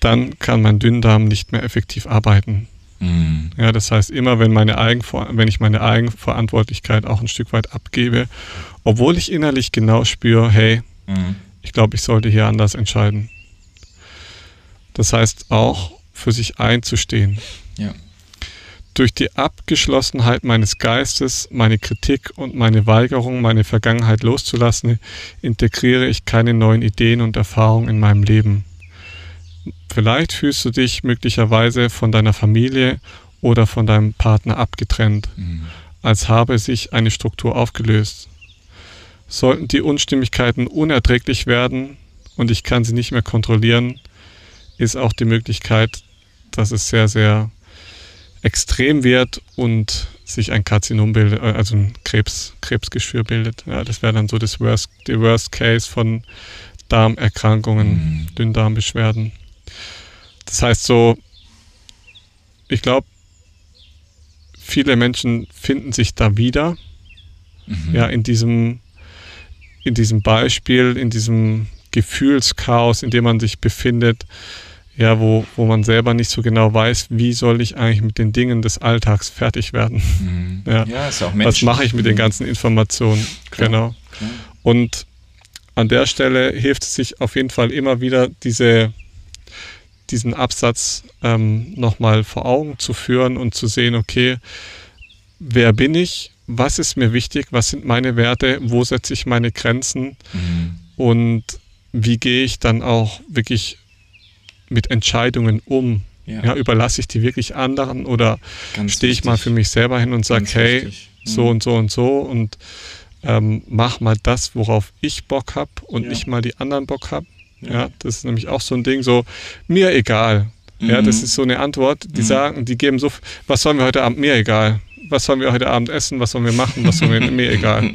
A: dann kann mein Dünndarm nicht mehr effektiv arbeiten. Mhm. Ja, das heißt, immer wenn, meine Eigenver wenn ich meine Eigenverantwortlichkeit auch ein Stück weit abgebe, obwohl ich innerlich genau spüre, hey, mhm. ich glaube, ich sollte hier anders entscheiden. Das heißt auch für sich einzustehen. Ja. Durch die Abgeschlossenheit meines Geistes, meine Kritik und meine Weigerung, meine Vergangenheit loszulassen, integriere ich keine neuen Ideen und Erfahrungen in meinem Leben. Vielleicht fühlst du dich möglicherweise von deiner Familie oder von deinem Partner abgetrennt, mhm. als habe sich eine Struktur aufgelöst. Sollten die Unstimmigkeiten unerträglich werden und ich kann sie nicht mehr kontrollieren, ist auch die Möglichkeit, dass es sehr, sehr extrem wird und sich ein Karzinom bildet, äh, also ein Krebs, Krebsgeschwür bildet. Ja, das wäre dann so das Worst, die Worst Case von Darmerkrankungen, mhm. Dünndarmbeschwerden. Das heißt so, ich glaube, viele Menschen finden sich da wieder, mhm. ja, in diesem, in diesem Beispiel, in diesem Gefühlschaos, in dem man sich befindet, ja, wo, wo man selber nicht so genau weiß, wie soll ich eigentlich mit den Dingen des Alltags fertig werden. Mhm. Ja. ja, ist auch menschlich. Was mache ich mit den ganzen Informationen? Klar, genau. Klar. Und an der Stelle hilft es sich auf jeden Fall immer wieder, diese, diesen Absatz ähm, nochmal vor Augen zu führen und zu sehen, okay, wer bin ich? Was ist mir wichtig? Was sind meine Werte? Wo setze ich meine Grenzen? Mhm. Und wie gehe ich dann auch wirklich mit Entscheidungen um? Ja. ja überlasse ich die wirklich anderen oder stehe ich mal für mich selber hin und sage, hey, mhm. so und so und so und ähm, mach mal das, worauf ich Bock habe und ja. nicht mal die anderen Bock habe. Ja. ja. das ist nämlich auch so ein Ding, so mir egal. Mhm. Ja, das ist so eine Antwort, die mhm. sagen, die geben so, was sollen wir heute Abend, mir egal. Was sollen wir heute Abend essen, was sollen wir machen, was sollen wir, mir egal.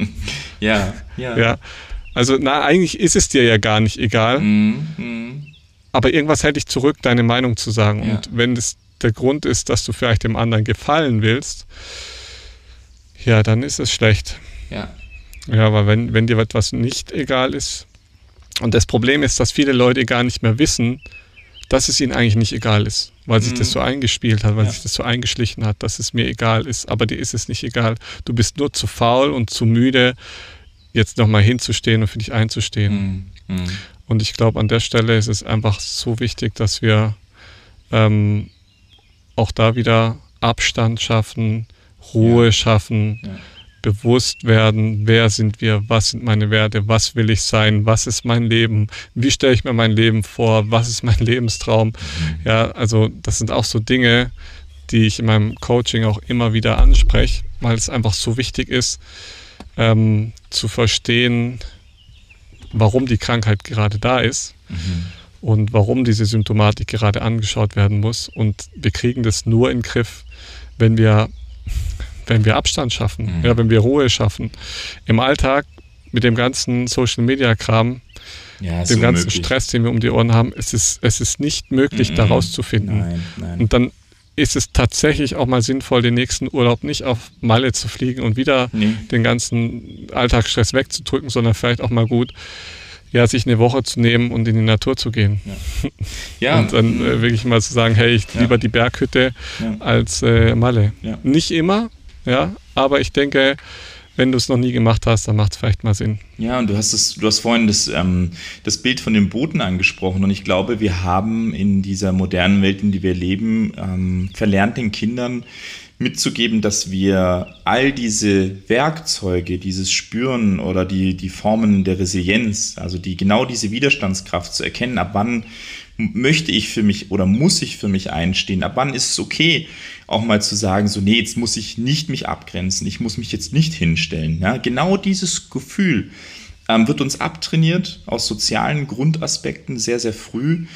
C: Ja, ja.
A: Ja, also na, eigentlich ist es dir ja gar nicht egal. Mhm. Aber irgendwas hält dich zurück, deine Meinung zu sagen. Ja. Und wenn das der Grund ist, dass du vielleicht dem anderen gefallen willst, ja, dann ist es schlecht.
C: Ja.
A: Ja, aber wenn, wenn dir etwas nicht egal ist, und das Problem ist, dass viele Leute gar nicht mehr wissen, dass es ihnen eigentlich nicht egal ist, weil mhm. sich das mhm. so eingespielt hat, weil ja. sich das so eingeschlichen hat, dass es mir egal ist, aber dir ist es nicht egal. Du bist nur zu faul und zu müde, jetzt nochmal hinzustehen und für dich einzustehen. Mhm. Mhm. Und ich glaube, an der Stelle ist es einfach so wichtig, dass wir ähm, auch da wieder Abstand schaffen, Ruhe ja. schaffen, ja. bewusst werden, wer sind wir, was sind meine Werte, was will ich sein, was ist mein Leben, wie stelle ich mir mein Leben vor, was ist mein Lebenstraum. Mhm. Ja, also das sind auch so Dinge, die ich in meinem Coaching auch immer wieder anspreche, weil es einfach so wichtig ist, ähm, zu verstehen, warum die Krankheit gerade da ist mhm. und warum diese Symptomatik gerade angeschaut werden muss. Und wir kriegen das nur in den Griff, wenn wir, wenn wir Abstand schaffen, mhm. ja, wenn wir Ruhe schaffen. Im Alltag mit dem ganzen Social Media Kram, ja, dem ganzen. Stress, den wir um die Ohren haben, es ist, es ist nicht möglich, mhm. da rauszufinden. Nein, nein. Und dann ist es tatsächlich auch mal sinnvoll, den nächsten Urlaub nicht auf Malle zu fliegen und wieder nee. den ganzen Alltagsstress wegzudrücken, sondern vielleicht auch mal gut, ja, sich eine Woche zu nehmen und in die Natur zu gehen. Ja. ja. und dann äh, wirklich mal zu sagen, hey, ich ja. lieber die Berghütte ja. als äh, Malle. Nicht immer, ja, aber ich denke, wenn du es noch nie gemacht hast, dann macht es vielleicht mal Sinn.
C: Ja, und du hast es, du hast vorhin das, ähm, das Bild von dem Booten angesprochen und ich glaube, wir haben in dieser modernen Welt, in der wir leben, ähm, verlernt den Kindern mitzugeben, dass wir all diese Werkzeuge, dieses Spüren oder die, die Formen der Resilienz, also die genau diese Widerstandskraft zu erkennen, ab wann möchte ich für mich oder muss ich für mich einstehen, ab wann ist es okay, auch mal zu sagen, so, nee, jetzt muss ich nicht mich abgrenzen, ich muss mich jetzt nicht hinstellen. Ja? Genau dieses Gefühl ähm, wird uns abtrainiert aus sozialen Grundaspekten sehr, sehr früh.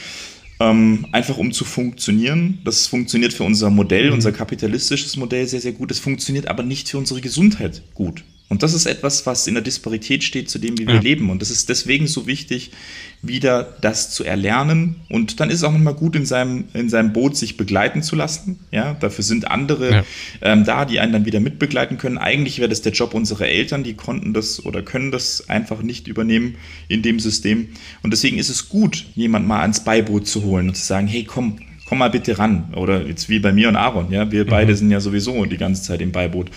C: Ähm, einfach um zu funktionieren. Das funktioniert für unser Modell, mhm. unser kapitalistisches Modell sehr, sehr gut. Es funktioniert aber nicht für unsere Gesundheit gut. Und das ist etwas, was in der Disparität steht zu dem, wie wir ja. leben. Und das ist deswegen so wichtig, wieder das zu erlernen. Und dann ist es auch manchmal gut, in seinem, in seinem Boot sich begleiten zu lassen. Ja, dafür sind andere ja. ähm, da, die einen dann wieder mitbegleiten können. Eigentlich wäre das der Job unserer Eltern, die konnten das oder können das einfach nicht übernehmen in dem System. Und deswegen ist es gut, jemand mal ans Beiboot zu holen und zu sagen, hey, komm, komm mal bitte ran. Oder jetzt wie bei mir und Aaron, ja, wir beide mhm. sind ja sowieso die ganze Zeit im Beiboot.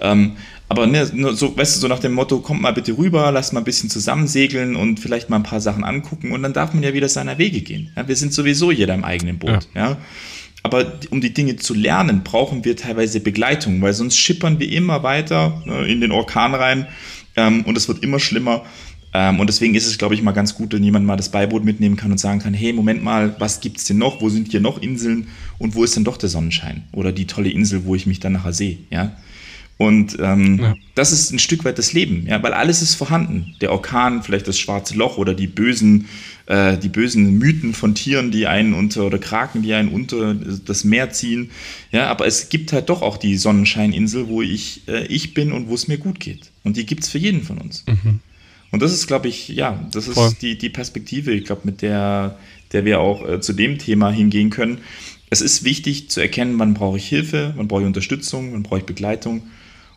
C: Ähm, aber ne, so, weißt du, so nach dem Motto, kommt mal bitte rüber, lass mal ein bisschen zusammen segeln und vielleicht mal ein paar Sachen angucken und dann darf man ja wieder seiner Wege gehen. Ja, wir sind sowieso jeder im eigenen Boot. Ja. ja. Aber um die Dinge zu lernen, brauchen wir teilweise Begleitung, weil sonst schippern wir immer weiter ne, in den Orkan rein ähm, und es wird immer schlimmer. Ähm, und deswegen ist es, glaube ich, mal ganz gut, wenn jemand mal das Beiboot mitnehmen kann und sagen kann, hey, Moment mal, was gibt es denn noch? Wo sind hier noch Inseln? Und wo ist denn doch der Sonnenschein? Oder die tolle Insel, wo ich mich dann nachher sehe, ja? Und ähm, ja. das ist ein Stück weit das Leben, ja, weil alles ist vorhanden. Der Orkan, vielleicht das schwarze Loch oder die bösen, äh, die bösen Mythen von Tieren, die einen unter oder Kraken, die einen unter das Meer ziehen. Ja, aber es gibt halt doch auch die Sonnenscheininsel, wo ich, äh, ich bin und wo es mir gut geht. Und die gibt es für jeden von uns. Mhm. Und das ist, glaube ich, ja, das ist die, die Perspektive, ich glaube, mit der, der wir auch äh, zu dem Thema hingehen können. Es ist wichtig zu erkennen, wann brauche ich Hilfe, wann brauche ich Unterstützung, wann brauche ich Begleitung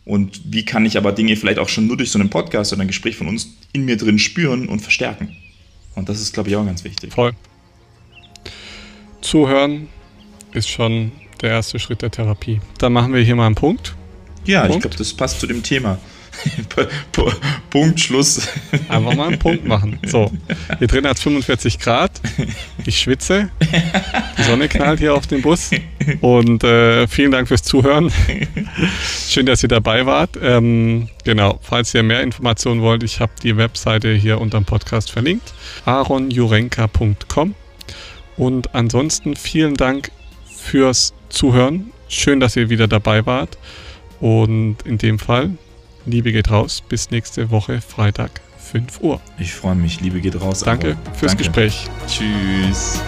C: und wie kann ich aber Dinge vielleicht auch schon nur durch so einen Podcast oder ein Gespräch von uns in mir drin spüren und verstärken. Und das ist, glaube ich, auch ganz wichtig.
A: Voll. Zuhören ist schon der erste Schritt der Therapie. Dann machen wir hier mal einen Punkt.
C: Ja, Punkt. ich glaube, das passt zu dem Thema. Punkt, Schluss.
A: Einfach mal einen Punkt machen. So, hier drin hat es 45 Grad. Ich schwitze. Die Sonne knallt hier auf den Bus. Und äh, vielen Dank fürs Zuhören. Schön, dass ihr dabei wart. Ähm, genau, falls ihr mehr Informationen wollt, ich habe die Webseite hier unter dem Podcast verlinkt. aronjurenka.com Und ansonsten vielen Dank fürs Zuhören. Schön, dass ihr wieder dabei wart. Und in dem Fall Liebe geht raus. Bis nächste Woche, Freitag, 5 Uhr.
C: Ich freue mich. Liebe geht raus.
A: Danke fürs Danke. Gespräch.
C: Tschüss.